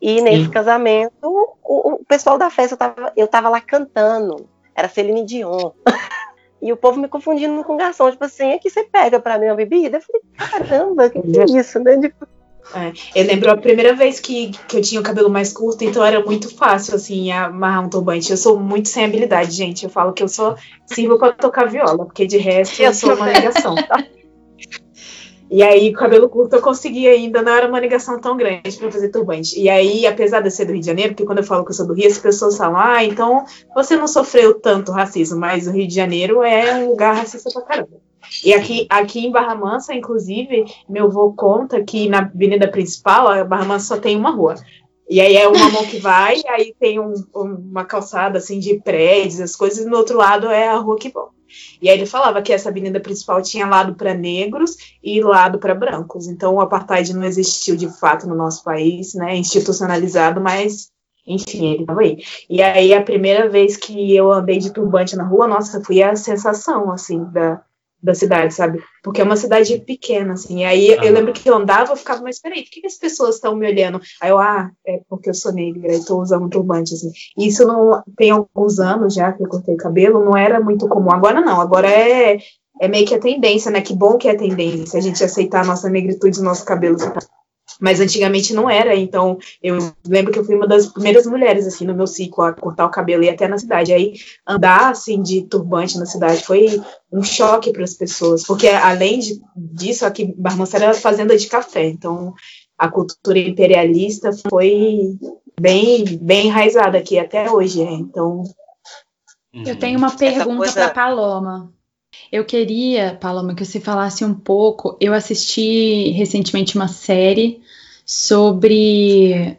E nesse Sim. casamento, o, o, pessoal da festa, eu tava, eu tava lá cantando, era Celine Dion. [laughs] e o povo me confundindo com garçom, tipo assim, aqui você pega pra mim uma bebida? Eu falei, caramba, que, que é isso, né? Tipo, é, eu lembro a primeira vez que, que eu tinha o cabelo mais curto, então era muito fácil, assim, amarrar um turbante. Eu sou muito sem habilidade, gente. Eu falo que eu só sirvo para tocar viola, porque de resto eu sou uma negação, tá? E aí, cabelo curto eu consegui ainda, não era uma negação tão grande para fazer turbante. E aí, apesar de eu ser do Rio de Janeiro, porque quando eu falo que eu sou do Rio, as pessoas falam, ah, então você não sofreu tanto racismo, mas o Rio de Janeiro é um lugar racista pra caramba. E aqui, aqui em Barra Mansa, inclusive, meu avô conta que na avenida principal, a Barra Mansa só tem uma rua. E aí é uma mão que vai, aí tem um, uma calçada assim de prédios, as coisas, e no outro lado é a rua que volta. E aí ele falava que essa avenida principal tinha lado para negros e lado para brancos. Então o apartheid não existiu de fato no nosso país, né, institucionalizado, mas enfim, ele estava aí. E aí a primeira vez que eu andei de turbante na rua, nossa, foi a sensação assim da da cidade, sabe? Porque é uma cidade pequena, assim. E aí ah. eu lembro que eu andava, eu ficava, mas peraí, por que, que as pessoas estão me olhando? Aí eu, ah, é porque eu sou negra e tô usando turbante, assim. E isso não tem alguns anos já que eu cortei o cabelo, não era muito comum. Agora não, agora é, é meio que a tendência, né? Que bom que é a tendência, a gente aceitar a nossa negritude, os nossos cabelos e tal. Mas antigamente não era, então eu lembro que eu fui uma das primeiras mulheres, assim, no meu ciclo a cortar o cabelo e até na cidade. Aí andar, assim, de turbante na cidade foi um choque para as pessoas, porque além de, disso, aqui Barmança era fazenda de café, então a cultura imperialista foi bem, bem enraizada aqui até hoje, é. então... Eu tenho uma pergunta coisa... para Paloma. Eu queria, Paloma, que você falasse um pouco. Eu assisti recentemente uma série sobre.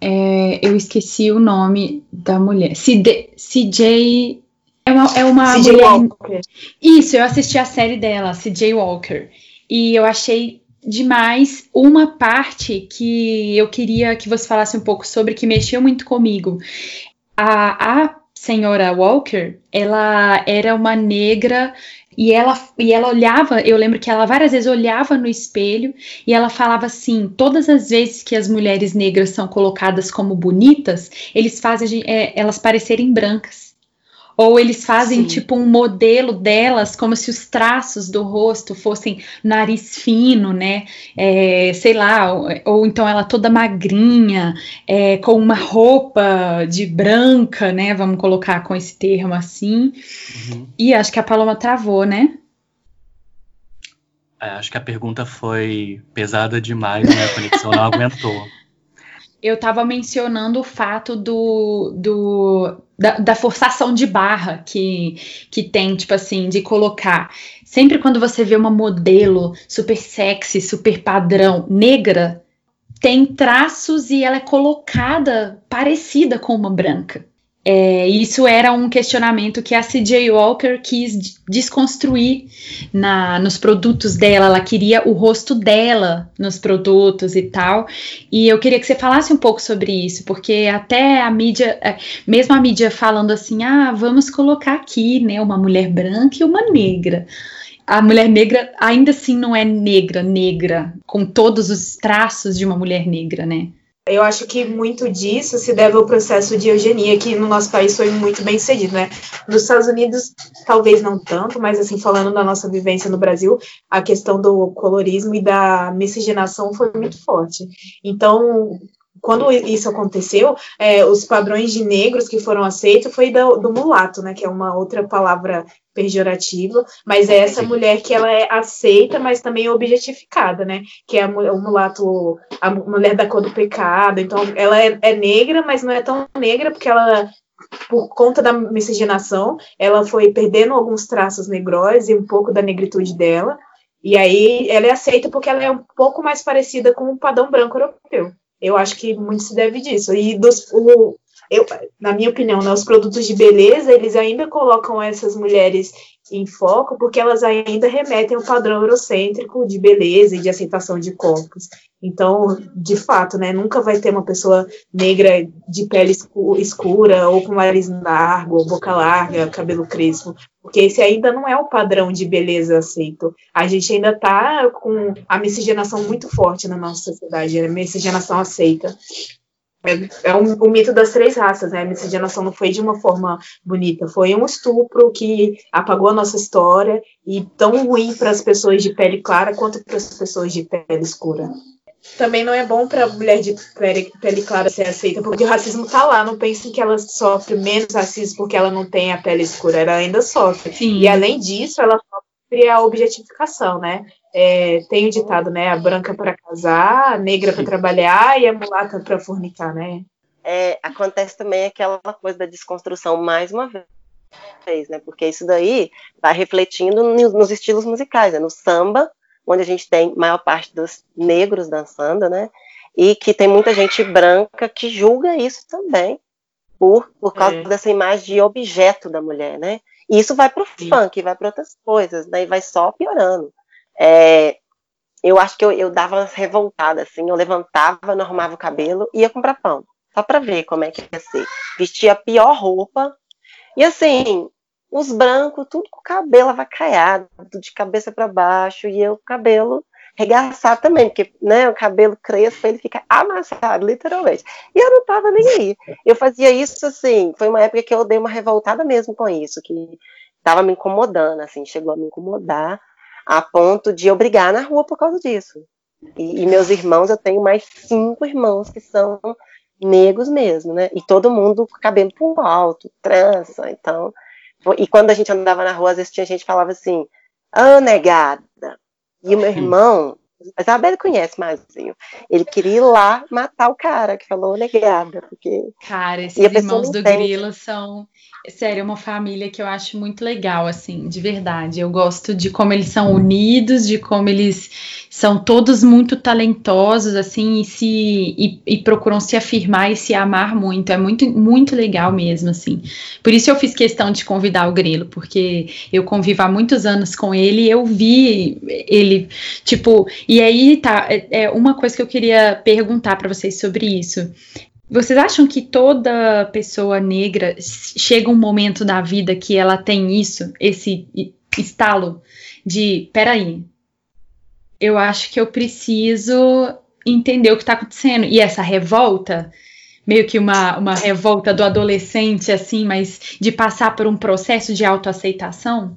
É, eu esqueci o nome da mulher. CJ. É uma, é uma CJ mulher. Walker. Isso, eu assisti a série dela, CJ Walker. E eu achei demais uma parte que eu queria que você falasse um pouco sobre, que mexeu muito comigo. A, a senhora Walker, ela era uma negra e ela, e ela olhava, eu lembro que ela várias vezes olhava no espelho e ela falava assim: todas as vezes que as mulheres negras são colocadas como bonitas, eles fazem é, elas parecerem brancas. Ou eles fazem Sim. tipo um modelo delas, como se os traços do rosto fossem nariz fino, né? É, sei lá, ou, ou, então ela toda magrinha, é, com uma roupa de branca, né? Vamos colocar com esse termo assim. Uhum. E acho que a Paloma travou, né? É, acho que a pergunta foi pesada demais, né? A conexão não aguentou [laughs] eu estava mencionando o fato do, do da, da, forçação de barra que, que tem, tipo assim, de colocar. Sempre quando você vê uma modelo super sexy, super padrão, negra, tem traços e ela é colocada parecida com uma branca. É, isso era um questionamento que a C.J. Walker quis desconstruir na, nos produtos dela. Ela queria o rosto dela nos produtos e tal. E eu queria que você falasse um pouco sobre isso, porque até a mídia, é, mesmo a mídia falando assim, ah, vamos colocar aqui, né, uma mulher branca e uma negra a mulher negra ainda assim não é negra, negra, com todos os traços de uma mulher negra, né? Eu acho que muito disso se deve ao processo de eugenia, que no nosso país foi muito bem sucedido, né? Nos Estados Unidos, talvez não tanto, mas assim, falando da nossa vivência no Brasil, a questão do colorismo e da miscigenação foi muito forte. Então, quando isso aconteceu, é, os padrões de negros que foram aceitos foi do, do, mulato, né, que é uma outra palavra pejorativa, mas é essa mulher que ela é aceita, mas também objetificada, né, que é o mulato, a mulher da cor do pecado, então ela é, é negra, mas não é tão negra porque ela por conta da miscigenação, ela foi perdendo alguns traços negros e um pouco da negritude dela, e aí ela é aceita porque ela é um pouco mais parecida com o padrão branco europeu. Eu acho que muito se deve disso. E dos, o, eu, na minha opinião, né, os produtos de beleza, eles ainda colocam essas mulheres em foco porque elas ainda remetem ao padrão eurocêntrico de beleza e de aceitação de corpos. Então, de fato, né, nunca vai ter uma pessoa negra de pele escura ou com nariz largo, ou boca larga, cabelo crespo, porque esse ainda não é o padrão de beleza aceito. A gente ainda está com a miscigenação muito forte na nossa sociedade, a miscigenação aceita. É, é um, o mito das três raças, né? A miscigenação não foi de uma forma bonita, foi um estupro que apagou a nossa história e tão ruim para as pessoas de pele clara quanto para as pessoas de pele escura também não é bom para mulher de pele, pele, clara ser aceita, porque o racismo tá lá. Não pensem que ela sofre menos racismo porque ela não tem a pele escura, ela ainda sofre. Sim. E além disso, ela sofre a objetificação, né? É, tem o ditado, né? A branca para casar, a negra para trabalhar e a mulata para fornicar, né? É, acontece também aquela coisa da desconstrução mais uma vez, né? Porque isso daí vai refletindo nos estilos musicais, né? No samba, onde a gente tem maior parte dos negros dançando, né? E que tem muita gente branca que julga isso também, por, por causa é. dessa imagem de objeto da mulher, né? E isso vai para o funk, vai para outras coisas, né? E vai só piorando. É, eu acho que eu, eu dava umas revoltadas, assim, eu levantava, normava o cabelo e ia comprar pão, só para ver como é que ia ser. Vestia a pior roupa, e assim, os brancos, tudo com o cabelo avacaiado, de cabeça para baixo, e eu com o cabelo regaçado também, porque né, o cabelo crespo, ele fica amassado, literalmente. E eu não tava nem aí. Eu fazia isso assim, foi uma época que eu dei uma revoltada mesmo com isso, que tava me incomodando, assim, chegou a me incomodar a ponto de eu brigar na rua por causa disso. E, e meus irmãos, eu tenho mais cinco irmãos que são negros mesmo, né? E todo mundo cabelo pro alto, trança, então e quando a gente andava na rua, às vezes tinha gente que falava assim, ah, negada. E o meu irmão, a Isabela conhece Mazinho, ele queria ir lá matar o cara que falou negada, porque... Cara, esses irmãos do Grilo são sério, é uma família que eu acho muito legal, assim, de verdade. Eu gosto de como eles são unidos, de como eles são todos muito talentosos, assim, e se e, e, procuram se afirmar e se amar muito. É muito, muito legal mesmo, assim. Por isso eu fiz questão de convidar o Grilo, porque eu convivo há muitos anos com ele e eu vi ele, tipo, e aí tá, é, é uma coisa que eu queria perguntar para vocês sobre isso. Vocês acham que toda pessoa negra chega um momento da vida que ela tem isso, esse estalo de, peraí, eu acho que eu preciso entender o que está acontecendo. E essa revolta, meio que uma, uma revolta do adolescente, assim, mas de passar por um processo de autoaceitação?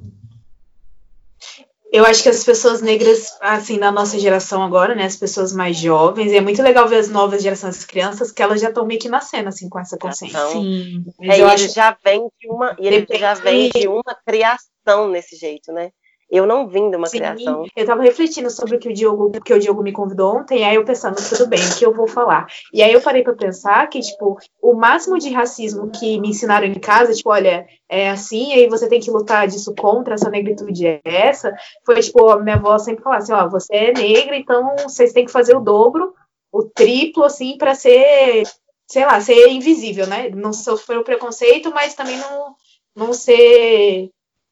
eu acho que as pessoas negras, assim, da nossa geração agora, né, as pessoas mais jovens, e é muito legal ver as novas gerações, as crianças, que elas já estão meio que nascendo, assim, com essa consciência. Então, Sim. É, eu acho... já vem de uma, e ele já vem de uma criação nesse jeito, né? Eu não vim de uma Sim, criação. Eu estava refletindo sobre o que o Diogo, que o Diogo me convidou ontem, aí eu pensando, tudo bem, o que eu vou falar? E aí eu parei para pensar que, tipo, o máximo de racismo que me ensinaram em casa, tipo, olha, é assim, aí você tem que lutar disso contra, essa negritude é essa, foi, tipo, a minha avó sempre falava assim, ó, você é negra, então vocês têm que fazer o dobro, o triplo, assim, para ser sei lá, ser invisível, né? Não sofrer o preconceito, mas também não, não ser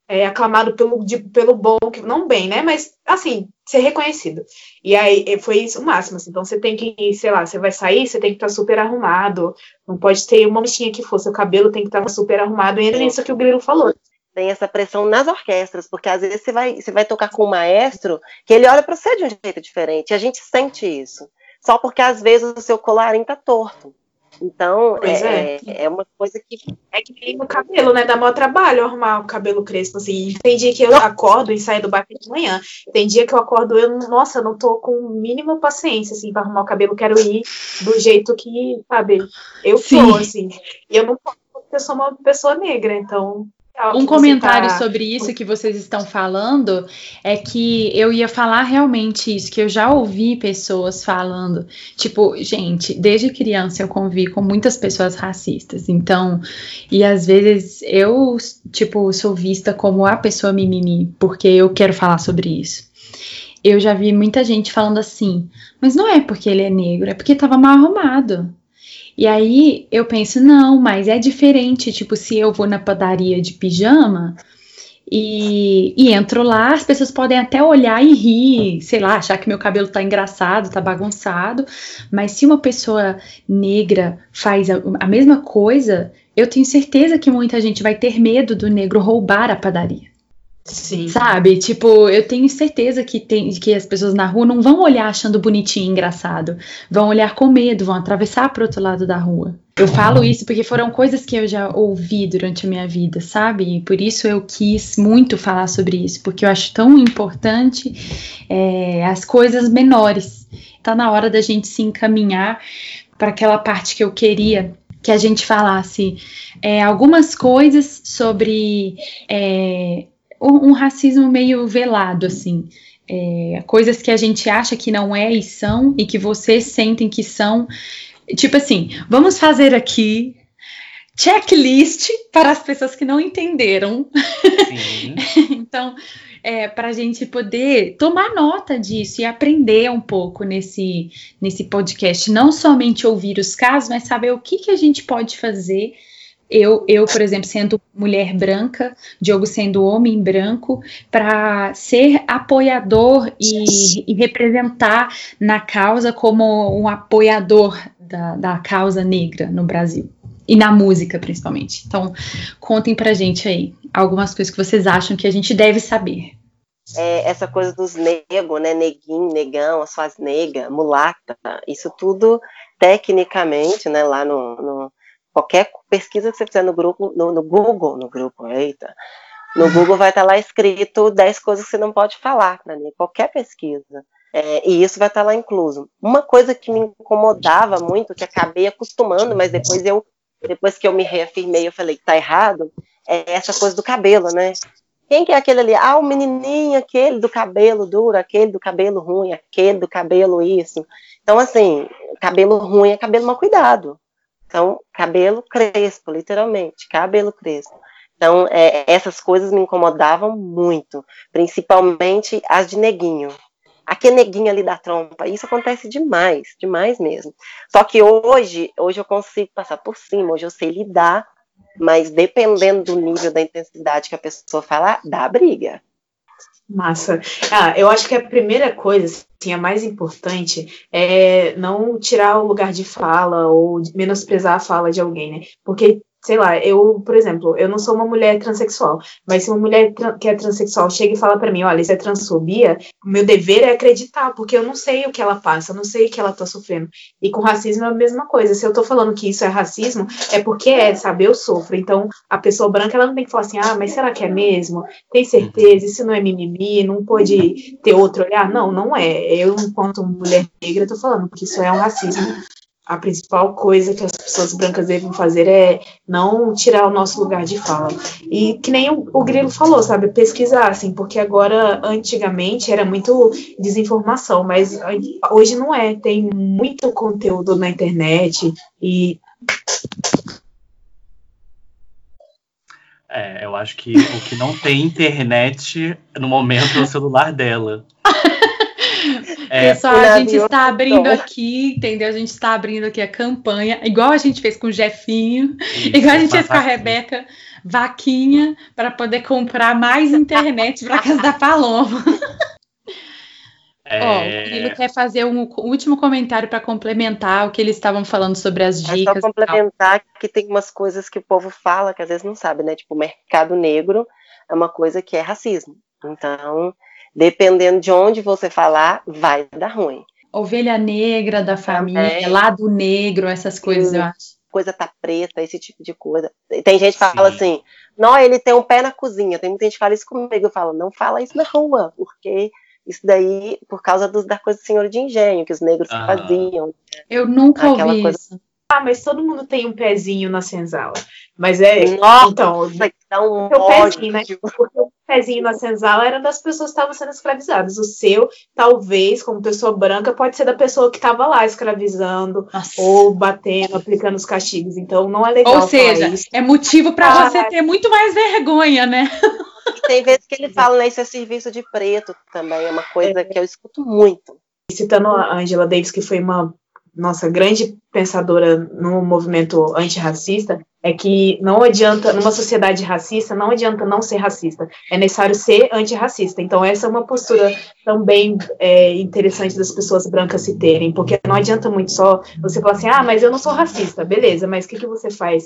é, aclamado pelo, de, pelo bom, que, não bem, né? Mas, assim, ser reconhecido. E aí foi isso o máximo. Assim. Então você tem que, sei lá, você vai sair, você tem que estar super arrumado. Não pode ter uma manchinha que for, seu cabelo tem que estar super arrumado. E entra nisso que o Grilo falou. Tem essa pressão nas orquestras, porque às vezes você vai, você vai tocar com um maestro que ele olha para você de um jeito diferente. E a gente sente isso. Só porque às vezes o seu colarinho tá torto. Então, é, é. é, é. uma coisa que. É que nem o cabelo, né? Dá maior trabalho arrumar o cabelo crespo, assim. Tem dia que eu acordo e saio do bar de manhã. Tem dia que eu acordo eu, nossa, não tô com mínima paciência, assim, pra arrumar o cabelo. Quero ir do jeito que, sabe, eu sou, assim. E eu não posso, porque eu sou uma pessoa negra, então um comentário tá... sobre isso que vocês estão falando é que eu ia falar realmente isso, que eu já ouvi pessoas falando. Tipo, gente, desde criança eu convivi com muitas pessoas racistas. Então, e às vezes eu, tipo, sou vista como a pessoa mimimi, porque eu quero falar sobre isso. Eu já vi muita gente falando assim, mas não é porque ele é negro, é porque estava mal arrumado. E aí eu penso, não, mas é diferente. Tipo, se eu vou na padaria de pijama e, e, entro lá, as pessoas podem até olhar e rir, sei lá, achar que meu cabelo tá engraçado, tá bagunçado. Mas se uma pessoa negra faz a, a mesma coisa, eu tenho certeza que muita gente vai ter medo do negro roubar a padaria. Sim. Sabe? Tipo, eu tenho certeza que, tem, que as pessoas na rua não vão olhar achando bonitinho e engraçado. Vão olhar com medo, vão atravessar para outro lado da rua. Eu falo isso porque foram coisas que eu já ouvi durante a minha vida, sabe? E por isso eu quis muito falar sobre isso, porque eu acho tão importante é, as coisas menores. Tá na hora da gente se encaminhar para aquela parte que eu queria que a gente falasse é, algumas coisas sobre. É, um racismo meio velado, assim. É, coisas que a gente acha que não é e são, e que vocês sentem que são. Tipo assim, vamos fazer aqui checklist para as pessoas que não entenderam. [laughs] então, é, para a gente poder tomar nota disso e aprender um pouco nesse, nesse podcast. Não somente ouvir os casos, mas saber o que, que a gente pode fazer eu, eu, por exemplo, sendo mulher branca, Diogo sendo homem branco, para ser apoiador e, e, representar na causa como um apoiador da, da causa negra no Brasil. E na música, principalmente. Então, contem pra gente aí algumas coisas que vocês acham que a gente deve saber. É, essa coisa dos negros, né? Neguinho, negão, as suas nega, mulata, isso tudo tecnicamente, né, lá no, no Qualquer pesquisa que você fizer no grupo, no, no Google, no grupo, eita, no Google vai estar lá escrito 10 coisas que você não pode falar, né? qualquer pesquisa. É, e isso vai estar lá incluso. Uma coisa que me incomodava muito, que acabei acostumando, mas depois eu, depois que eu me reafirmei, eu falei que tá errado, é essa coisa do cabelo, né? Quem que é aquele ali? Ah, o menininho, aquele do cabelo duro, aquele do cabelo ruim, aquele do cabelo isso. Então, assim, cabelo ruim é cabelo mal cuidado. Então, cabelo crespo, literalmente, cabelo crespo. Então, é, essas coisas me incomodavam muito, principalmente as de neguinho. Aquele neguinho ali da trompa, isso acontece demais, demais mesmo. Só que hoje, hoje eu consigo passar por cima, hoje eu sei lidar, mas dependendo do nível da intensidade que a pessoa falar, dá briga. Massa. Ah, eu acho que a primeira coisa, assim, a mais importante é não tirar o lugar de fala ou menosprezar a fala de alguém, né? Porque sei lá, eu, por exemplo, eu não sou uma mulher transexual, mas se uma mulher que é transexual chega e fala para mim, olha, isso é transfobia, o meu dever é acreditar, porque eu não sei o que ela passa, eu não sei o que ela tá sofrendo. E com racismo é a mesma coisa. Se eu tô falando que isso é racismo, é porque é, sabe? Eu sofro. Então, a pessoa branca, ela não tem que falar assim, ah, mas será que é mesmo? Tem certeza? Isso não é mimimi? Não pode ter outro olhar? Não, não é. Eu, enquanto mulher negra, tô falando, porque isso é um racismo a principal coisa que as pessoas brancas devem fazer é não tirar o nosso lugar de fala. E que nem o, o Grilo falou, sabe, pesquisar, assim, porque agora, antigamente, era muito desinformação, mas hoje não é, tem muito conteúdo na internet e. É, eu acho que o que não tem internet no momento é o celular dela. [laughs] É, Pessoal, a gente está abrindo aqui, entendeu? A gente está abrindo aqui a campanha, igual a gente fez com o Jefinho, isso, igual a gente fez com a Rebeca, vaquinha, para poder comprar mais internet para casa da Paloma. É... Ó, ele quer fazer um, um último comentário para complementar o que eles estavam falando sobre as dicas. É só complementar que tem umas coisas que o povo fala que às vezes não sabe, né? Tipo, o mercado negro é uma coisa que é racismo. Então, dependendo de onde você falar, vai dar ruim. Ovelha negra da família, lado negro, essas coisas, Sim. eu acho. Coisa tá preta, esse tipo de coisa. Tem gente que fala Sim. assim, não, ele tem um pé na cozinha. Tem muita gente que fala isso comigo. Eu falo, não fala isso na rua, porque isso daí por causa do, da coisa do senhor de engenho, que os negros ah. faziam. Eu nunca ouvi coisa... isso. Ah, mas todo mundo tem um pezinho na senzala. Mas é. Nossa, então, dá um o pezinho, né? Porque o pezinho na senzala era das pessoas que estavam sendo escravizadas. O seu, talvez, como pessoa branca, pode ser da pessoa que estava lá escravizando Nossa. ou batendo, aplicando os castigos. Então não é legal. Ou seja, é motivo para ah, você ter muito mais vergonha, né? Tem vezes que ele fala, né? Isso é serviço de preto também. É uma coisa é. que eu escuto muito. Citando a Angela Davis, que foi uma nossa grande pensadora no movimento antirracista, é que não adianta, numa sociedade racista, não adianta não ser racista, é necessário ser antirracista. Então, essa é uma postura também é, interessante das pessoas brancas se terem, porque não adianta muito só você falar assim, ah, mas eu não sou racista, beleza, mas o que, que você faz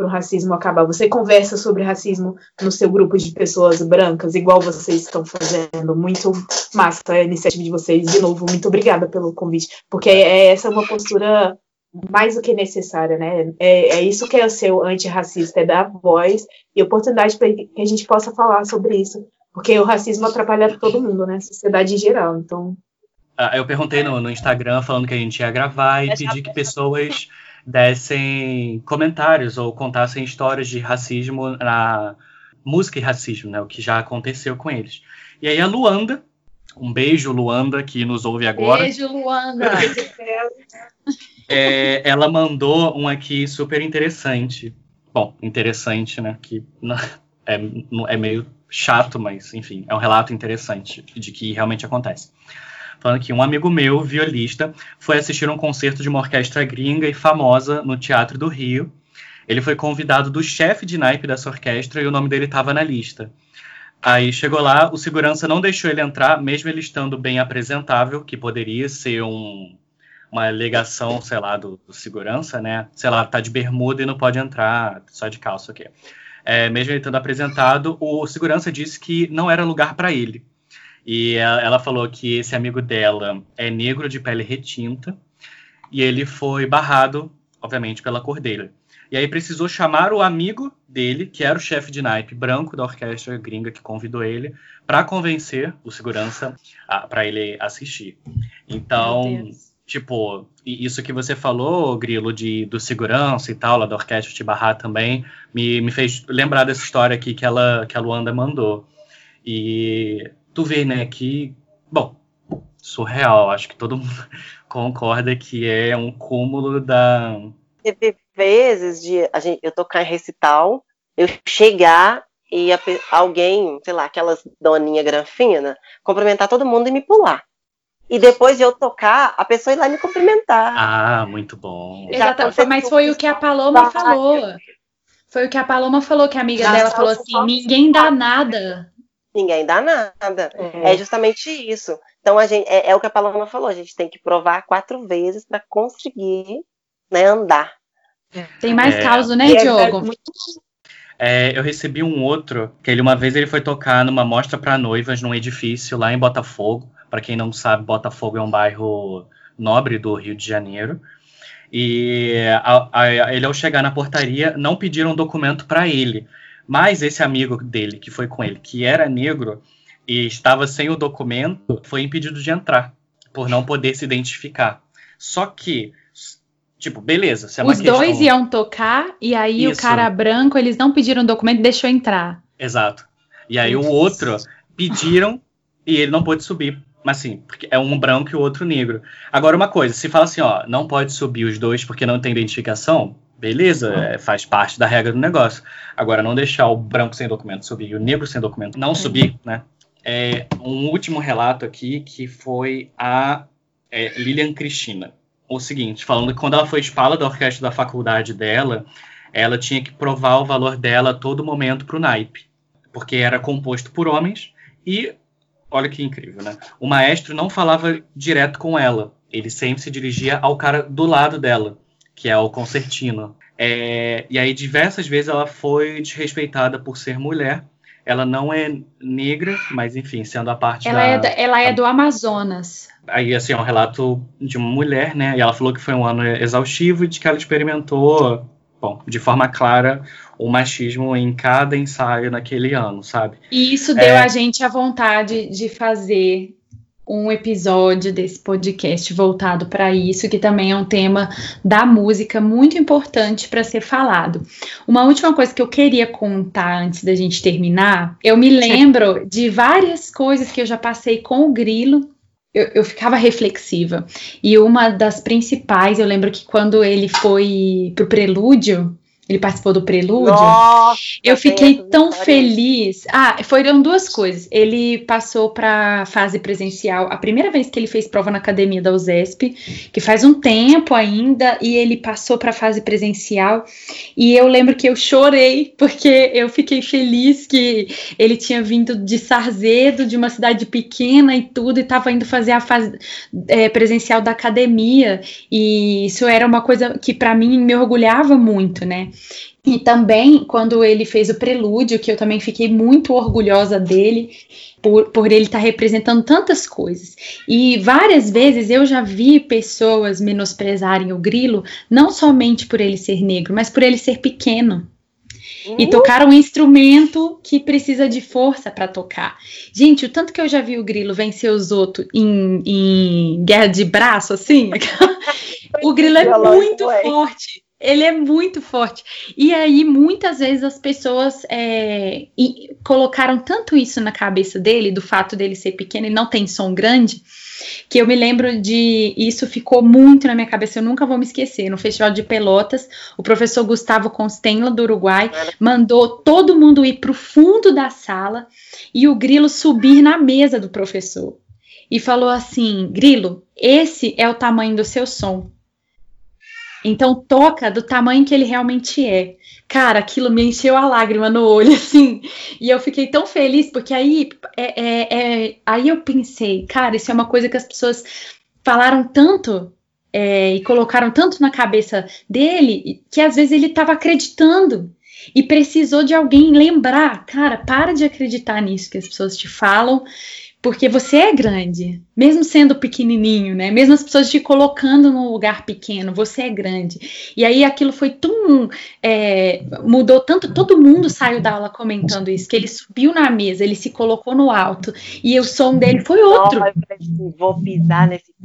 para o racismo acabar. Você conversa sobre racismo no seu grupo de pessoas brancas, igual vocês estão fazendo. Muito massa a iniciativa de vocês. De novo, muito obrigada pelo convite, porque é, essa uma postura mais do que necessária, né? É, é isso que é o seu antirracista, é dar voz e oportunidade para que a gente possa falar sobre isso, porque o racismo atrapalha todo mundo, né? Sociedade em geral. Então. Ah, eu perguntei no, no Instagram falando que a gente ia gravar e pedi que pessoas dessem comentários ou contassem histórias de racismo na música e racismo, né? O que já aconteceu com eles. E aí a Luanda, um beijo, Luanda, que nos ouve agora. Beijo, Luanda! [laughs] é, ela mandou um aqui super interessante. Bom, interessante, né? Que é, é meio chato, mas enfim, é um relato interessante de que realmente acontece falando que um amigo meu, violista, foi assistir um concerto de uma orquestra gringa e famosa no Teatro do Rio. Ele foi convidado do chefe de naipe dessa orquestra e o nome dele estava na lista. Aí chegou lá, o segurança não deixou ele entrar, mesmo ele estando bem apresentável, que poderia ser um, uma alegação, sei lá, do, do, segurança, né? Sei lá, tá de bermuda e não pode entrar, só de calça, ok. É, mesmo ele estando apresentado, o segurança disse que não era lugar para ele. E ela falou que esse amigo dela é negro de pele retinta e ele foi barrado, obviamente, pela cor dele. E aí precisou chamar o amigo dele, que era o chefe de naipe branco da orquestra gringa que convidou ele, para convencer o segurança para ele assistir. Então, tipo, isso que você falou, Grilo, de, do segurança e tal, lá da orquestra te barrar também, me, me fez lembrar dessa história aqui que, ela, que a Luanda mandou. E tu vê, né, que, bom, surreal, acho que todo mundo [laughs] concorda que é um cúmulo da... Teve vezes de a gente, eu tocar em recital, eu chegar e a, alguém, sei lá, aquelas doninha granfina, cumprimentar todo mundo e me pular. E depois de eu tocar, a pessoa ir lá me cumprimentar. Ah, muito bom. Exatamente, mas foi o que a Paloma falou. Foi o que a Paloma falou, que a amiga dela falou assim: ninguém dá nada ninguém dá nada. É, é justamente isso. Então a gente é, é, o que a Paloma falou, a gente tem que provar quatro vezes para conseguir né, andar. Tem mais é, causa, né, é Diogo? É, eu recebi um outro, que ele uma vez ele foi tocar numa mostra para noivas num edifício lá em Botafogo. Para quem não sabe, Botafogo é um bairro nobre do Rio de Janeiro. E a, a, ele ao chegar na portaria não pediram documento para ele, mas esse amigo dele, que foi com ele, que era negro e estava sem o documento, foi impedido de entrar, por não poder se identificar. Só que, tipo, beleza. Se é Os questão... dois iam tocar, e aí Isso. o cara branco, eles não pediram documento e deixou entrar. Exato. E aí o outro pediram e ele não pôde subir. Mas assim, porque é um branco e o outro negro. Agora, uma coisa, se fala assim, ó, não pode subir os dois porque não tem identificação, beleza, é, faz parte da regra do negócio. Agora, não deixar o branco sem documento subir e o negro sem documento não subir, né? É um último relato aqui que foi a é, Lilian Cristina. O seguinte, falando que quando ela foi espala da orquestra da faculdade dela, ela tinha que provar o valor dela a todo momento para o naipe, porque era composto por homens e, olha que incrível, né? O maestro não falava direto com ela, ele sempre se dirigia ao cara do lado dela, que é o concertino. É, e aí, diversas vezes, ela foi desrespeitada por ser mulher. Ela não é negra, mas enfim, sendo a parte ela da. É da, ela é do Amazonas. Aí, assim, é um relato de uma mulher, né? E ela falou que foi um ano exaustivo e de que ela experimentou bom, de forma clara, o machismo em cada ensaio naquele ano, sabe? E isso deu é... a gente a vontade de fazer um episódio desse podcast voltado para isso, que também é um tema da música muito importante para ser falado. Uma última coisa que eu queria contar antes da gente terminar, eu me lembro de várias coisas que eu já passei com o Grilo eu, eu, ficava reflexiva. E uma das principais, eu lembro que quando ele foi pro prelúdio, ele participou do prelúdio. Nossa, eu fiquei tão feliz. Ah, foram duas coisas. Ele passou para fase presencial, a primeira vez que ele fez prova na academia da USESP, que faz um tempo ainda, e ele passou para fase presencial. E eu lembro que eu chorei porque eu fiquei feliz que ele tinha vindo de Sarzedo, de uma cidade pequena e tudo, e estava indo fazer a fase é, presencial da academia. E isso era uma coisa que para mim me orgulhava muito, né? E também, quando ele fez o prelúdio, que eu também fiquei muito orgulhosa dele, por, por ele estar tá representando tantas coisas. E várias vezes eu já vi pessoas menosprezarem o grilo, não somente por ele ser negro, mas por ele ser pequeno. E uh! tocar um instrumento que precisa de força para tocar. Gente, o tanto que eu já vi o grilo vencer os outros em, em guerra de braço, assim. [laughs] o grilo é muito forte ele é muito forte. E aí, muitas vezes, as pessoas é, colocaram tanto isso na cabeça dele, do fato dele ser pequeno e não tem som grande, que eu me lembro de. Isso ficou muito na minha cabeça, eu nunca vou me esquecer. No Festival de Pelotas, o professor Gustavo Constenla, do Uruguai, mandou todo mundo ir para o fundo da sala e o grilo subir na mesa do professor. E falou assim: Grilo, esse é o tamanho do seu som então toca do tamanho que ele realmente é. Cara, aquilo me encheu a lágrima no olho, [laughs] assim. E eu fiquei tão feliz, porque aí, é, é, é, aí eu pensei, cara, isso é uma coisa que as pessoas falaram tanto é, e colocaram tanto na cabeça dele que às vezes ele estava acreditando e precisou de alguém lembrar, cara, para de acreditar nisso que as pessoas te falam porque você é grande, mesmo sendo pequenininho, né? Mesmo as pessoas te colocando num lugar pequeno, você é grande. E aí aquilo foi tão. É, mudou tanto, todo mundo saiu da aula comentando isso, que ele subiu na mesa, ele se colocou no alto, e o som dele foi outro. Não, vou pisar nesse. [laughs]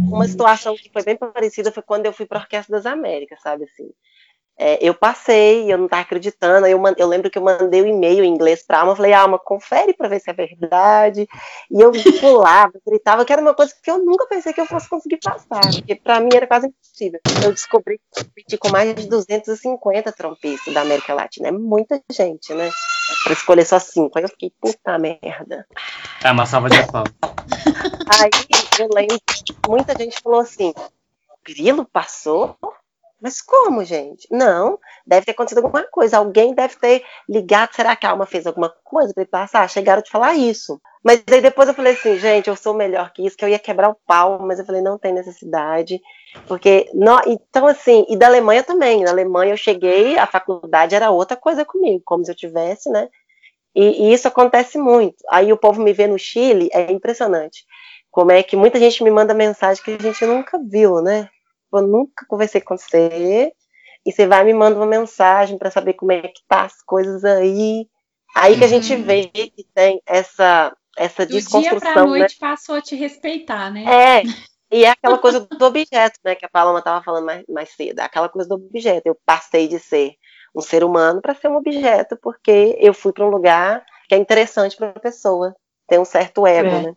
Uma situação que foi bem parecida foi quando eu fui para a Orquestra das Américas, sabe assim? É, eu passei, eu não estava acreditando, eu, eu, lembro que eu mandei um e-mail em inglês para a Alma, falei, Alma, confere para ver se é verdade, e eu pulava, gritava, que era uma coisa que eu nunca pensei que eu fosse conseguir passar, porque para mim era quase impossível. Eu descobri que competi com mais de 250 trompistas da América Latina, é muita gente, né, para escolher só cinco, aí eu fiquei, puta merda. É uma salva de palmas. Aí eu lembro, muita gente falou assim, Grilo passou? Mas como, gente? Não, deve ter acontecido alguma coisa. Alguém deve ter ligado. Será que a alma fez alguma coisa para ele passar? Chegaram de falar isso. Mas aí depois eu falei assim, gente, eu sou melhor que isso, que eu ia quebrar o pau, mas eu falei, não tem necessidade. Porque, não, então assim, e da Alemanha também. Na Alemanha eu cheguei, a faculdade era outra coisa comigo, como se eu tivesse, né? E, e isso acontece muito. Aí o povo me vê no Chile, é impressionante. Como é que muita gente me manda mensagem que a gente nunca viu, né? Eu nunca conversei com você, e você vai me manda uma mensagem para saber como é que tá as coisas aí. Aí que a gente uhum. vê que tem essa essa do desconstrução, dia pra né? noite né? passou a te respeitar, né? É. E é aquela coisa do objeto, né, que a Paloma estava falando mais, mais cedo, aquela coisa do objeto. Eu passei de ser um ser humano para ser um objeto, porque eu fui para um lugar que é interessante para a pessoa, tem um certo ego, é. né?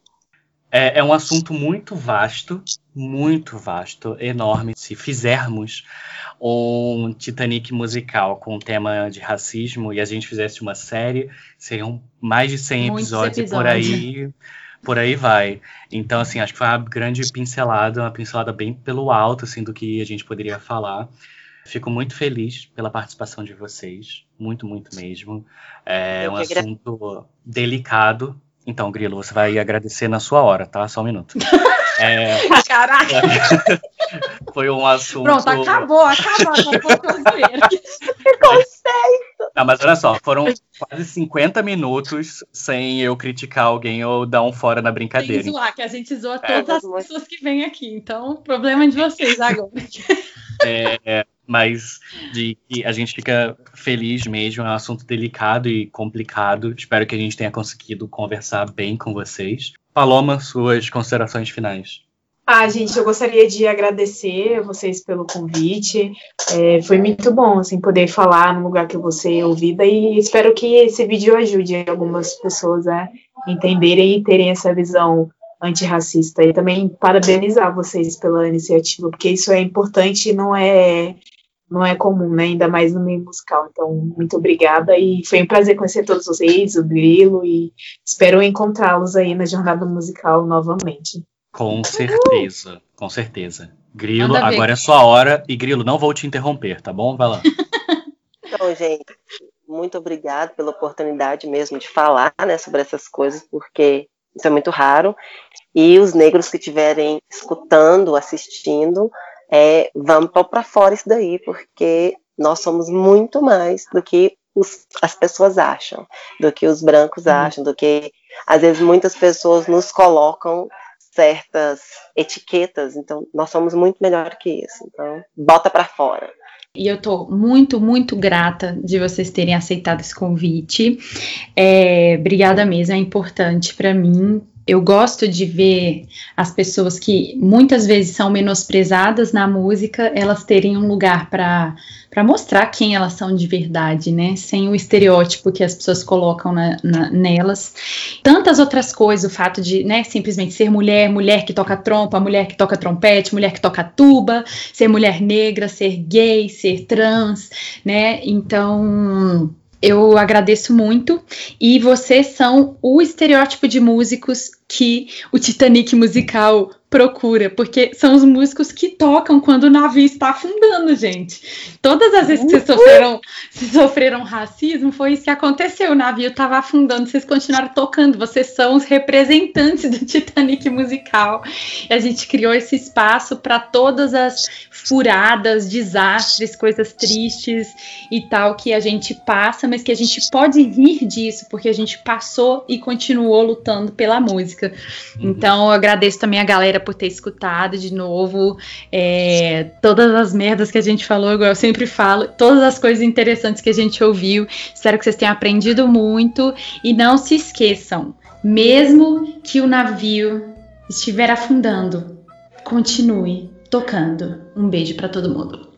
É, é, um assunto muito vasto, muito vasto, enorme. Se fizermos um Titanic musical com tema de racismo e a gente fizesse uma série, seriam mais de 100 episódios, episódios, por aí por aí vai. Então, assim, acho que foi uma grande pincelada, uma pincelada bem pelo alto, assim, do que a gente poderia falar. Fico muito feliz pela participação de vocês, muito, muito mesmo. É um assunto delicado. Então, Grilo, você vai agradecer na sua hora, tá? Só um minuto. [laughs] É... Caraca! [laughs] Foi um assunto. Pronto, acabou, acabou, acabou [laughs] Conceito! Não, mas olha só, foram quase 50 minutos sem eu criticar alguém ou dar um fora na brincadeira. Sem zoar, que a gente zoa é. todas é. as pessoas que vêm aqui. Então, problema é de vocês agora. É, mas de que a gente fica feliz mesmo, é um assunto delicado e complicado. Espero que a gente tenha conseguido conversar bem com vocês. Paloma, suas considerações finais. Ah, gente, eu gostaria de agradecer vocês pelo convite. É, foi muito bom, assim, poder falar no lugar que você ouvida e espero que esse vídeo ajude algumas pessoas a entenderem e terem essa visão antirracista. E também parabenizar vocês pela iniciativa, porque isso é importante e não é não é comum, né? Ainda mais no meio musical. Então, muito obrigada e foi um prazer conhecer todos vocês, o Grilo, e espero encontrá-los aí na jornada musical novamente. Com certeza, com certeza. Grilo, agora é sua hora. E Grilo, não vou te interromper, tá bom? Vai lá. [laughs] Então, gente, muito obrigado pela oportunidade mesmo de falar né, sobre essas coisas, porque isso é muito raro. E os negros que estiverem escutando, assistindo, é, vamos para fora isso daí, porque nós somos muito mais do que os, as pessoas acham, do que os brancos uhum. acham, do que às vezes muitas pessoas nos colocam certas etiquetas, então nós somos muito melhor que isso. Então, bota para fora. E eu tô muito, muito grata de vocês terem aceitado esse convite. É, obrigada mesmo, é importante para mim eu gosto de ver as pessoas que muitas vezes são menosprezadas na música, elas terem um lugar para mostrar quem elas são de verdade, né? Sem o estereótipo que as pessoas colocam na, na, nelas. Tantas outras coisas, o fato de, né, simplesmente ser mulher, mulher que toca trompa, mulher que toca trompete, mulher que toca tuba, ser mulher negra, ser gay, ser trans, né? Então, eu agradeço muito. E vocês são o estereótipo de músicos que o Titanic musical procura, porque são os músicos que tocam quando o navio está afundando, gente. Todas as vezes que vocês sofreram, vocês sofreram racismo, foi isso que aconteceu. O navio estava afundando, vocês continuaram tocando. Vocês são os representantes do Titanic musical. E a gente criou esse espaço para todas as furadas, desastres, coisas tristes e tal que a gente passa, mas que a gente pode rir disso, porque a gente passou e continuou lutando pela música. Uhum. Então, eu agradeço também a galera por ter escutado de novo é, todas as merdas que a gente falou, igual eu sempre falo, todas as coisas interessantes que a gente ouviu. Espero que vocês tenham aprendido muito e não se esqueçam, mesmo que o navio estiver afundando, continue tocando. Um beijo para todo mundo.